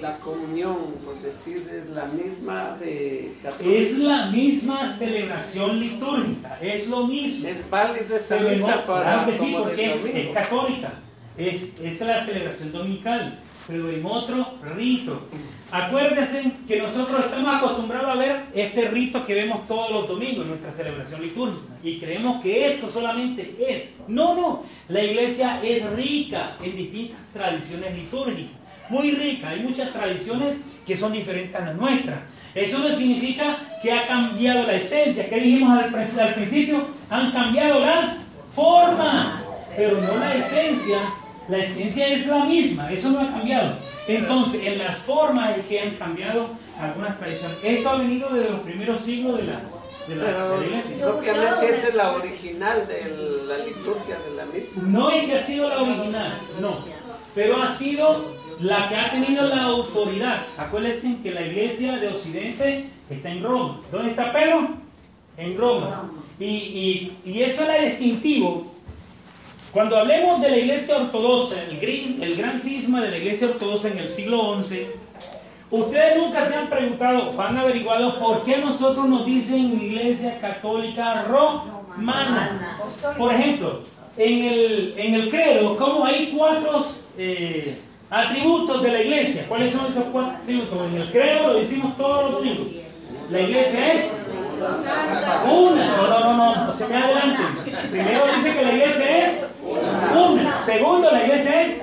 la comunión, por decir, es la misma de Es la misma celebración litúrgica, es lo mismo. Es válida esa misa para claro sí, porque es, católica, es, es la celebración dominical, pero en otro rito. Acuérdense que nosotros estamos acostumbrados a ver este rito que vemos todos los domingos en nuestra celebración litúrgica y creemos que esto solamente es. No, no, la iglesia es rica en distintas tradiciones litúrgicas, muy rica, hay muchas tradiciones que son diferentes a las nuestras. Eso no significa que ha cambiado la esencia, que dijimos al, al principio, han cambiado las formas, pero no la esencia. La esencia es la misma, eso no ha cambiado. Entonces, en las formas es que han cambiado algunas tradiciones. Esto ha venido desde los primeros siglos de la, de la, iglesia. Obviamente esa es la original de la liturgia de la misa. No es que ha sido la original, no. Pero ha sido la que ha tenido la autoridad. Acuérdense que la iglesia de Occidente está en Roma. ¿Dónde está Pedro? En Roma. Y, y, y eso era distintivo cuando hablemos de la iglesia ortodoxa, el, gran cisma de la iglesia ortodoxa en el siglo XI, ustedes nunca se han preguntado o han averiguado por qué nosotros nos dicen iglesia católica romana. Por ejemplo, en el, en el credo, ¿cómo hay cuatro eh, atributos de la iglesia? ¿Cuáles son esos cuatro atributos? En el credo lo decimos todos los domingos. La iglesia es una. No, no, no, no, se me adelanten. Primero dice que la iglesia. Segundo, la iglesia es.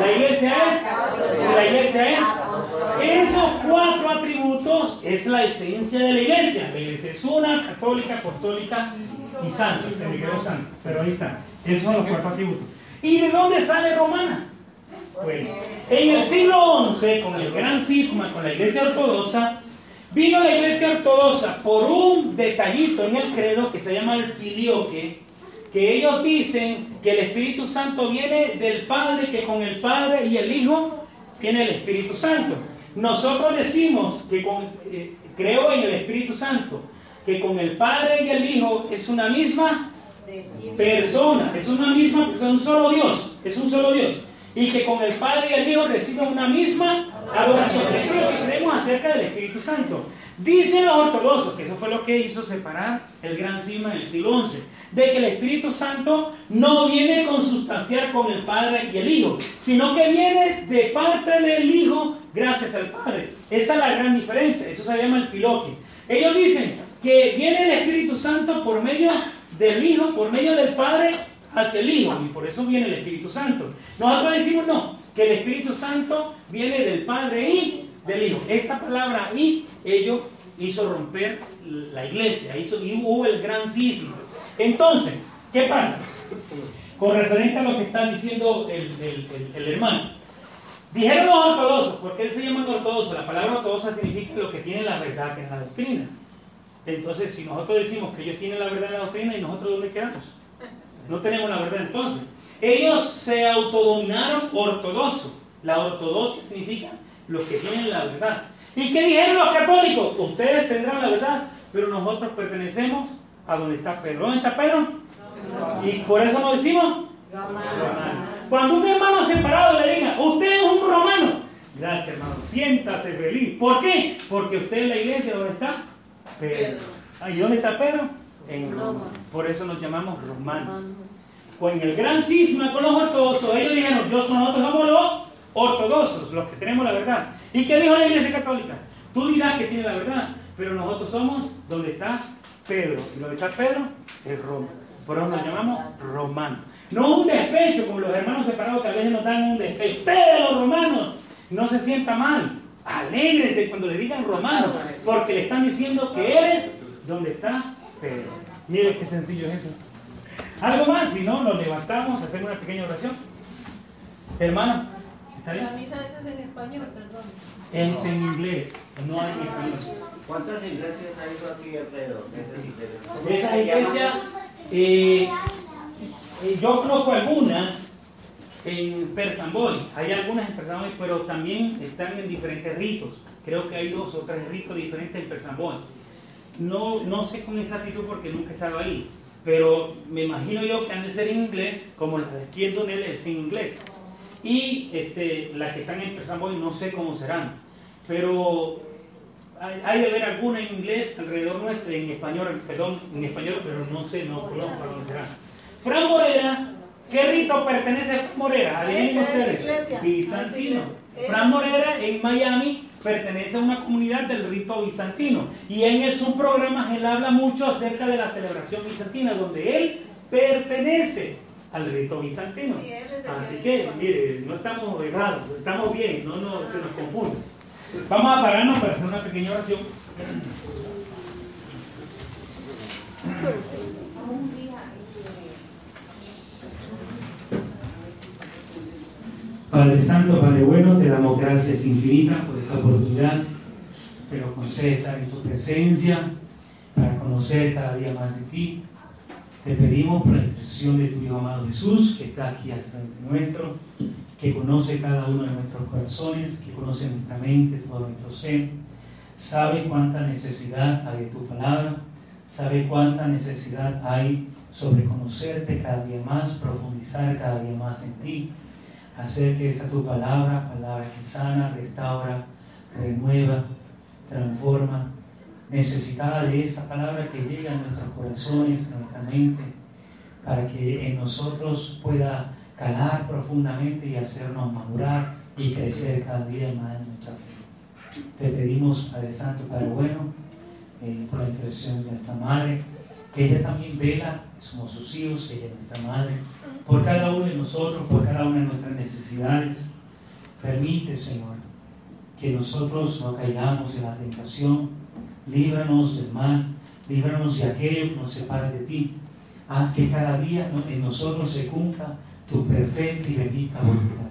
La iglesia es. La iglesia es. Esos cuatro atributos es la esencia de la iglesia. La iglesia es una, católica, apostólica y santa. Se me quedó santa, pero ahí está. Esos son los cuatro atributos. ¿Y de dónde sale romana? Bueno, en el siglo XI, con el gran cisma, con la iglesia ortodoxa, vino la iglesia ortodoxa por un detallito en el credo que se llama el filioque, que ellos dicen que el Espíritu Santo viene del Padre, que con el Padre y el Hijo viene el Espíritu Santo. Nosotros decimos que con, eh, creo en el Espíritu Santo, que con el Padre y el Hijo es una misma persona, es una misma, es un solo Dios, es un solo Dios. Y que con el Padre y el Hijo reciben una misma adoración. Eso es lo que creemos acerca del Espíritu Santo. Dicen los ortodoxos, que eso fue lo que hizo separar el gran cisma del siglo XI, de que el Espíritu Santo no viene consustanciar con el Padre y el Hijo, sino que viene de parte del Hijo gracias al Padre. Esa es la gran diferencia, eso se llama el filoque. Ellos dicen que viene el Espíritu Santo por medio del Hijo, por medio del Padre hacia el Hijo, y por eso viene el Espíritu Santo. Nosotros decimos no, que el Espíritu Santo viene del Padre y del Hijo. Esta palabra y ello hizo romper la iglesia, hizo, y hubo el gran cisma. Entonces, ¿qué pasa? Con referente a lo que está diciendo el, hermano. Dijeron los ortodoxos, ¿por qué se llaman ortodoxos? La palabra ortodoxa significa lo que tiene la verdad en la doctrina. Entonces, si nosotros decimos que ellos tienen la verdad en la doctrina, ¿y nosotros dónde quedamos? No tenemos la verdad entonces. Ellos se autodominaron ortodoxos. La ortodoxia significa los que tienen la verdad. ¿Y qué dijeron los católicos? Ustedes tendrán la verdad, pero nosotros pertenecemos a donde está Pedro. ¿Dónde está Pedro? Y por eso nos decimos romano. Cuando un hermano separado le diga, usted es un romano, gracias hermano, siéntate feliz. ¿Por qué? Porque usted en la iglesia, ¿dónde está? Pedro. ¿Y dónde está Pedro? En Roma. Por eso nos llamamos romanos. Con el gran cisma con los ortodoxos, ellos dijeron, yo nosotros somos los ortodoxos, los que tenemos la verdad. ¿Y qué dijo la Iglesia Católica? Tú dirás que tiene la verdad, pero nosotros somos donde está Pedro. Y donde está Pedro es Roma. Por eso nos llamamos romanos. No un despecho, como los hermanos separados que a veces nos dan un despecho. Ustedes los romanos, no se sienta mal. Alégrese cuando le digan romano, porque le están diciendo que eres donde está Pedro. Mire qué sencillo es eso. Algo más, si no, nos levantamos, hacemos una pequeña oración. Hermano. La misa es en español, perdón. Es en inglés, no hay en español. ¿Cuántas iglesias hay aquí alrededor? Esas iglesias, eh, eh, yo conozco algunas en Persamboy, hay algunas en Persamboy, pero también están en diferentes ritos. Creo que hay dos o tres ritos diferentes en Persamboy. No, no sé con exactitud porque nunca he estado ahí, pero me imagino yo que han de ser en inglés, como las de Esquiel es en inglés. Y este, las que están empezando hoy no sé cómo serán, pero hay, de ver alguna en inglés alrededor nuestro, en español, perdón, en español, pero no sé, no, perdón, para dónde serán. Fran Morera, ¿qué rito pertenece a Fran Morera? Adivinen ustedes. Bizantino. Fran Morera en Miami pertenece a una comunidad del rito bizantino y en sus programas él habla mucho acerca de la celebración bizantina, donde él pertenece al rito bizantino. Así que, mire, no estamos errados, estamos bien, no, no se nos confunde. Vamos a pararnos para hacer una pequeña oración. Padre Santo, Padre Bueno, te damos gracias infinitas por esta oportunidad que nos concede estar en tu presencia para conocer cada día más de ti. Te pedimos por la intercesión de tu Hijo amado Jesús, que está aquí al frente nuestro, que conoce cada uno de nuestros corazones, que conoce nuestra mente, todo nuestro ser, sabe cuánta necesidad hay de tu palabra, sabe cuánta necesidad hay sobre conocerte cada día más, profundizar cada día más en ti. Hacer que esa tu palabra, palabra que sana, restaura, renueva, transforma, necesitada de esa palabra que llega a nuestros corazones, a nuestra mente, para que en nosotros pueda calar profundamente y hacernos madurar y crecer cada día más en nuestra fe. Te pedimos, Padre Santo, Padre Bueno, eh, por la intercesión de nuestra Madre, que ella también vela, somos sus hijos, ella es nuestra Madre, por cada uno de nosotros, por cada una de nuestras necesidades. Permite, Señor, que nosotros no caigamos en la tentación. Líbranos del mal, líbranos de aquello que nos separa de ti. Haz que cada día en nosotros se cumpla tu perfecta y bendita voluntad.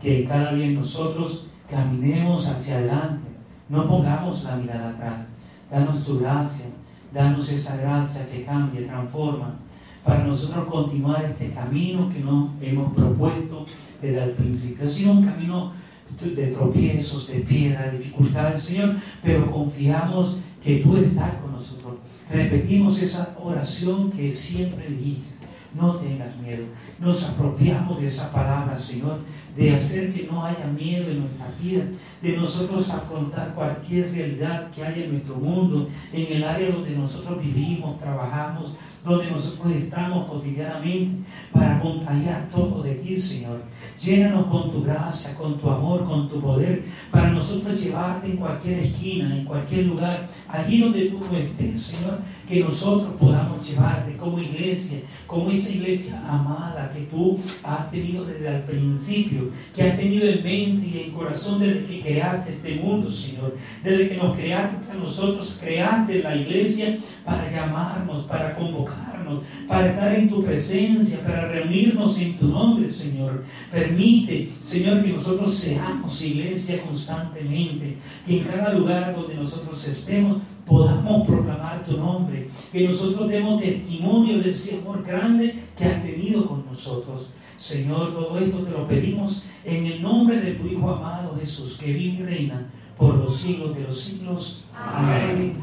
Que cada día en nosotros caminemos hacia adelante, no pongamos la mirada atrás. Danos tu gracia, danos esa gracia que cambia, transforma, para nosotros continuar este camino que nos hemos propuesto desde el principio. Ha sido un camino de tropiezos, de piedra, de dificultades, Señor, pero confiamos que tú estás con nosotros. Repetimos esa oración que siempre dijiste. No tengas miedo. Nos apropiamos de esa palabra, Señor, de hacer que no haya miedo en nuestras vidas, de nosotros afrontar cualquier realidad que haya en nuestro mundo, en el área donde nosotros vivimos, trabajamos, donde nosotros estamos cotidianamente para contagiar todo de ti, Señor. Llénanos con tu gracia, con tu amor, con tu poder, para nosotros llevarte en cualquier esquina, en cualquier lugar, allí donde tú estés, Señor, que nosotros podamos llevarte como iglesia, como esa iglesia amada que tú has tenido desde el principio, que has tenido en mente y en corazón desde que creaste este mundo, Señor. Desde que nos creaste a nosotros, creaste la iglesia para llamarnos, para convocarnos, para estar en tu presencia, para reunirnos en tu nombre, Señor. Permite, Señor, que nosotros seamos iglesia constantemente, que en cada lugar donde nosotros estemos podamos proclamar tu nombre, que nosotros demos testimonio del Señor grande que has tenido con nosotros. Señor, todo esto te lo pedimos en el nombre de tu Hijo amado Jesús, que vive y reina por los siglos de los siglos. Amén.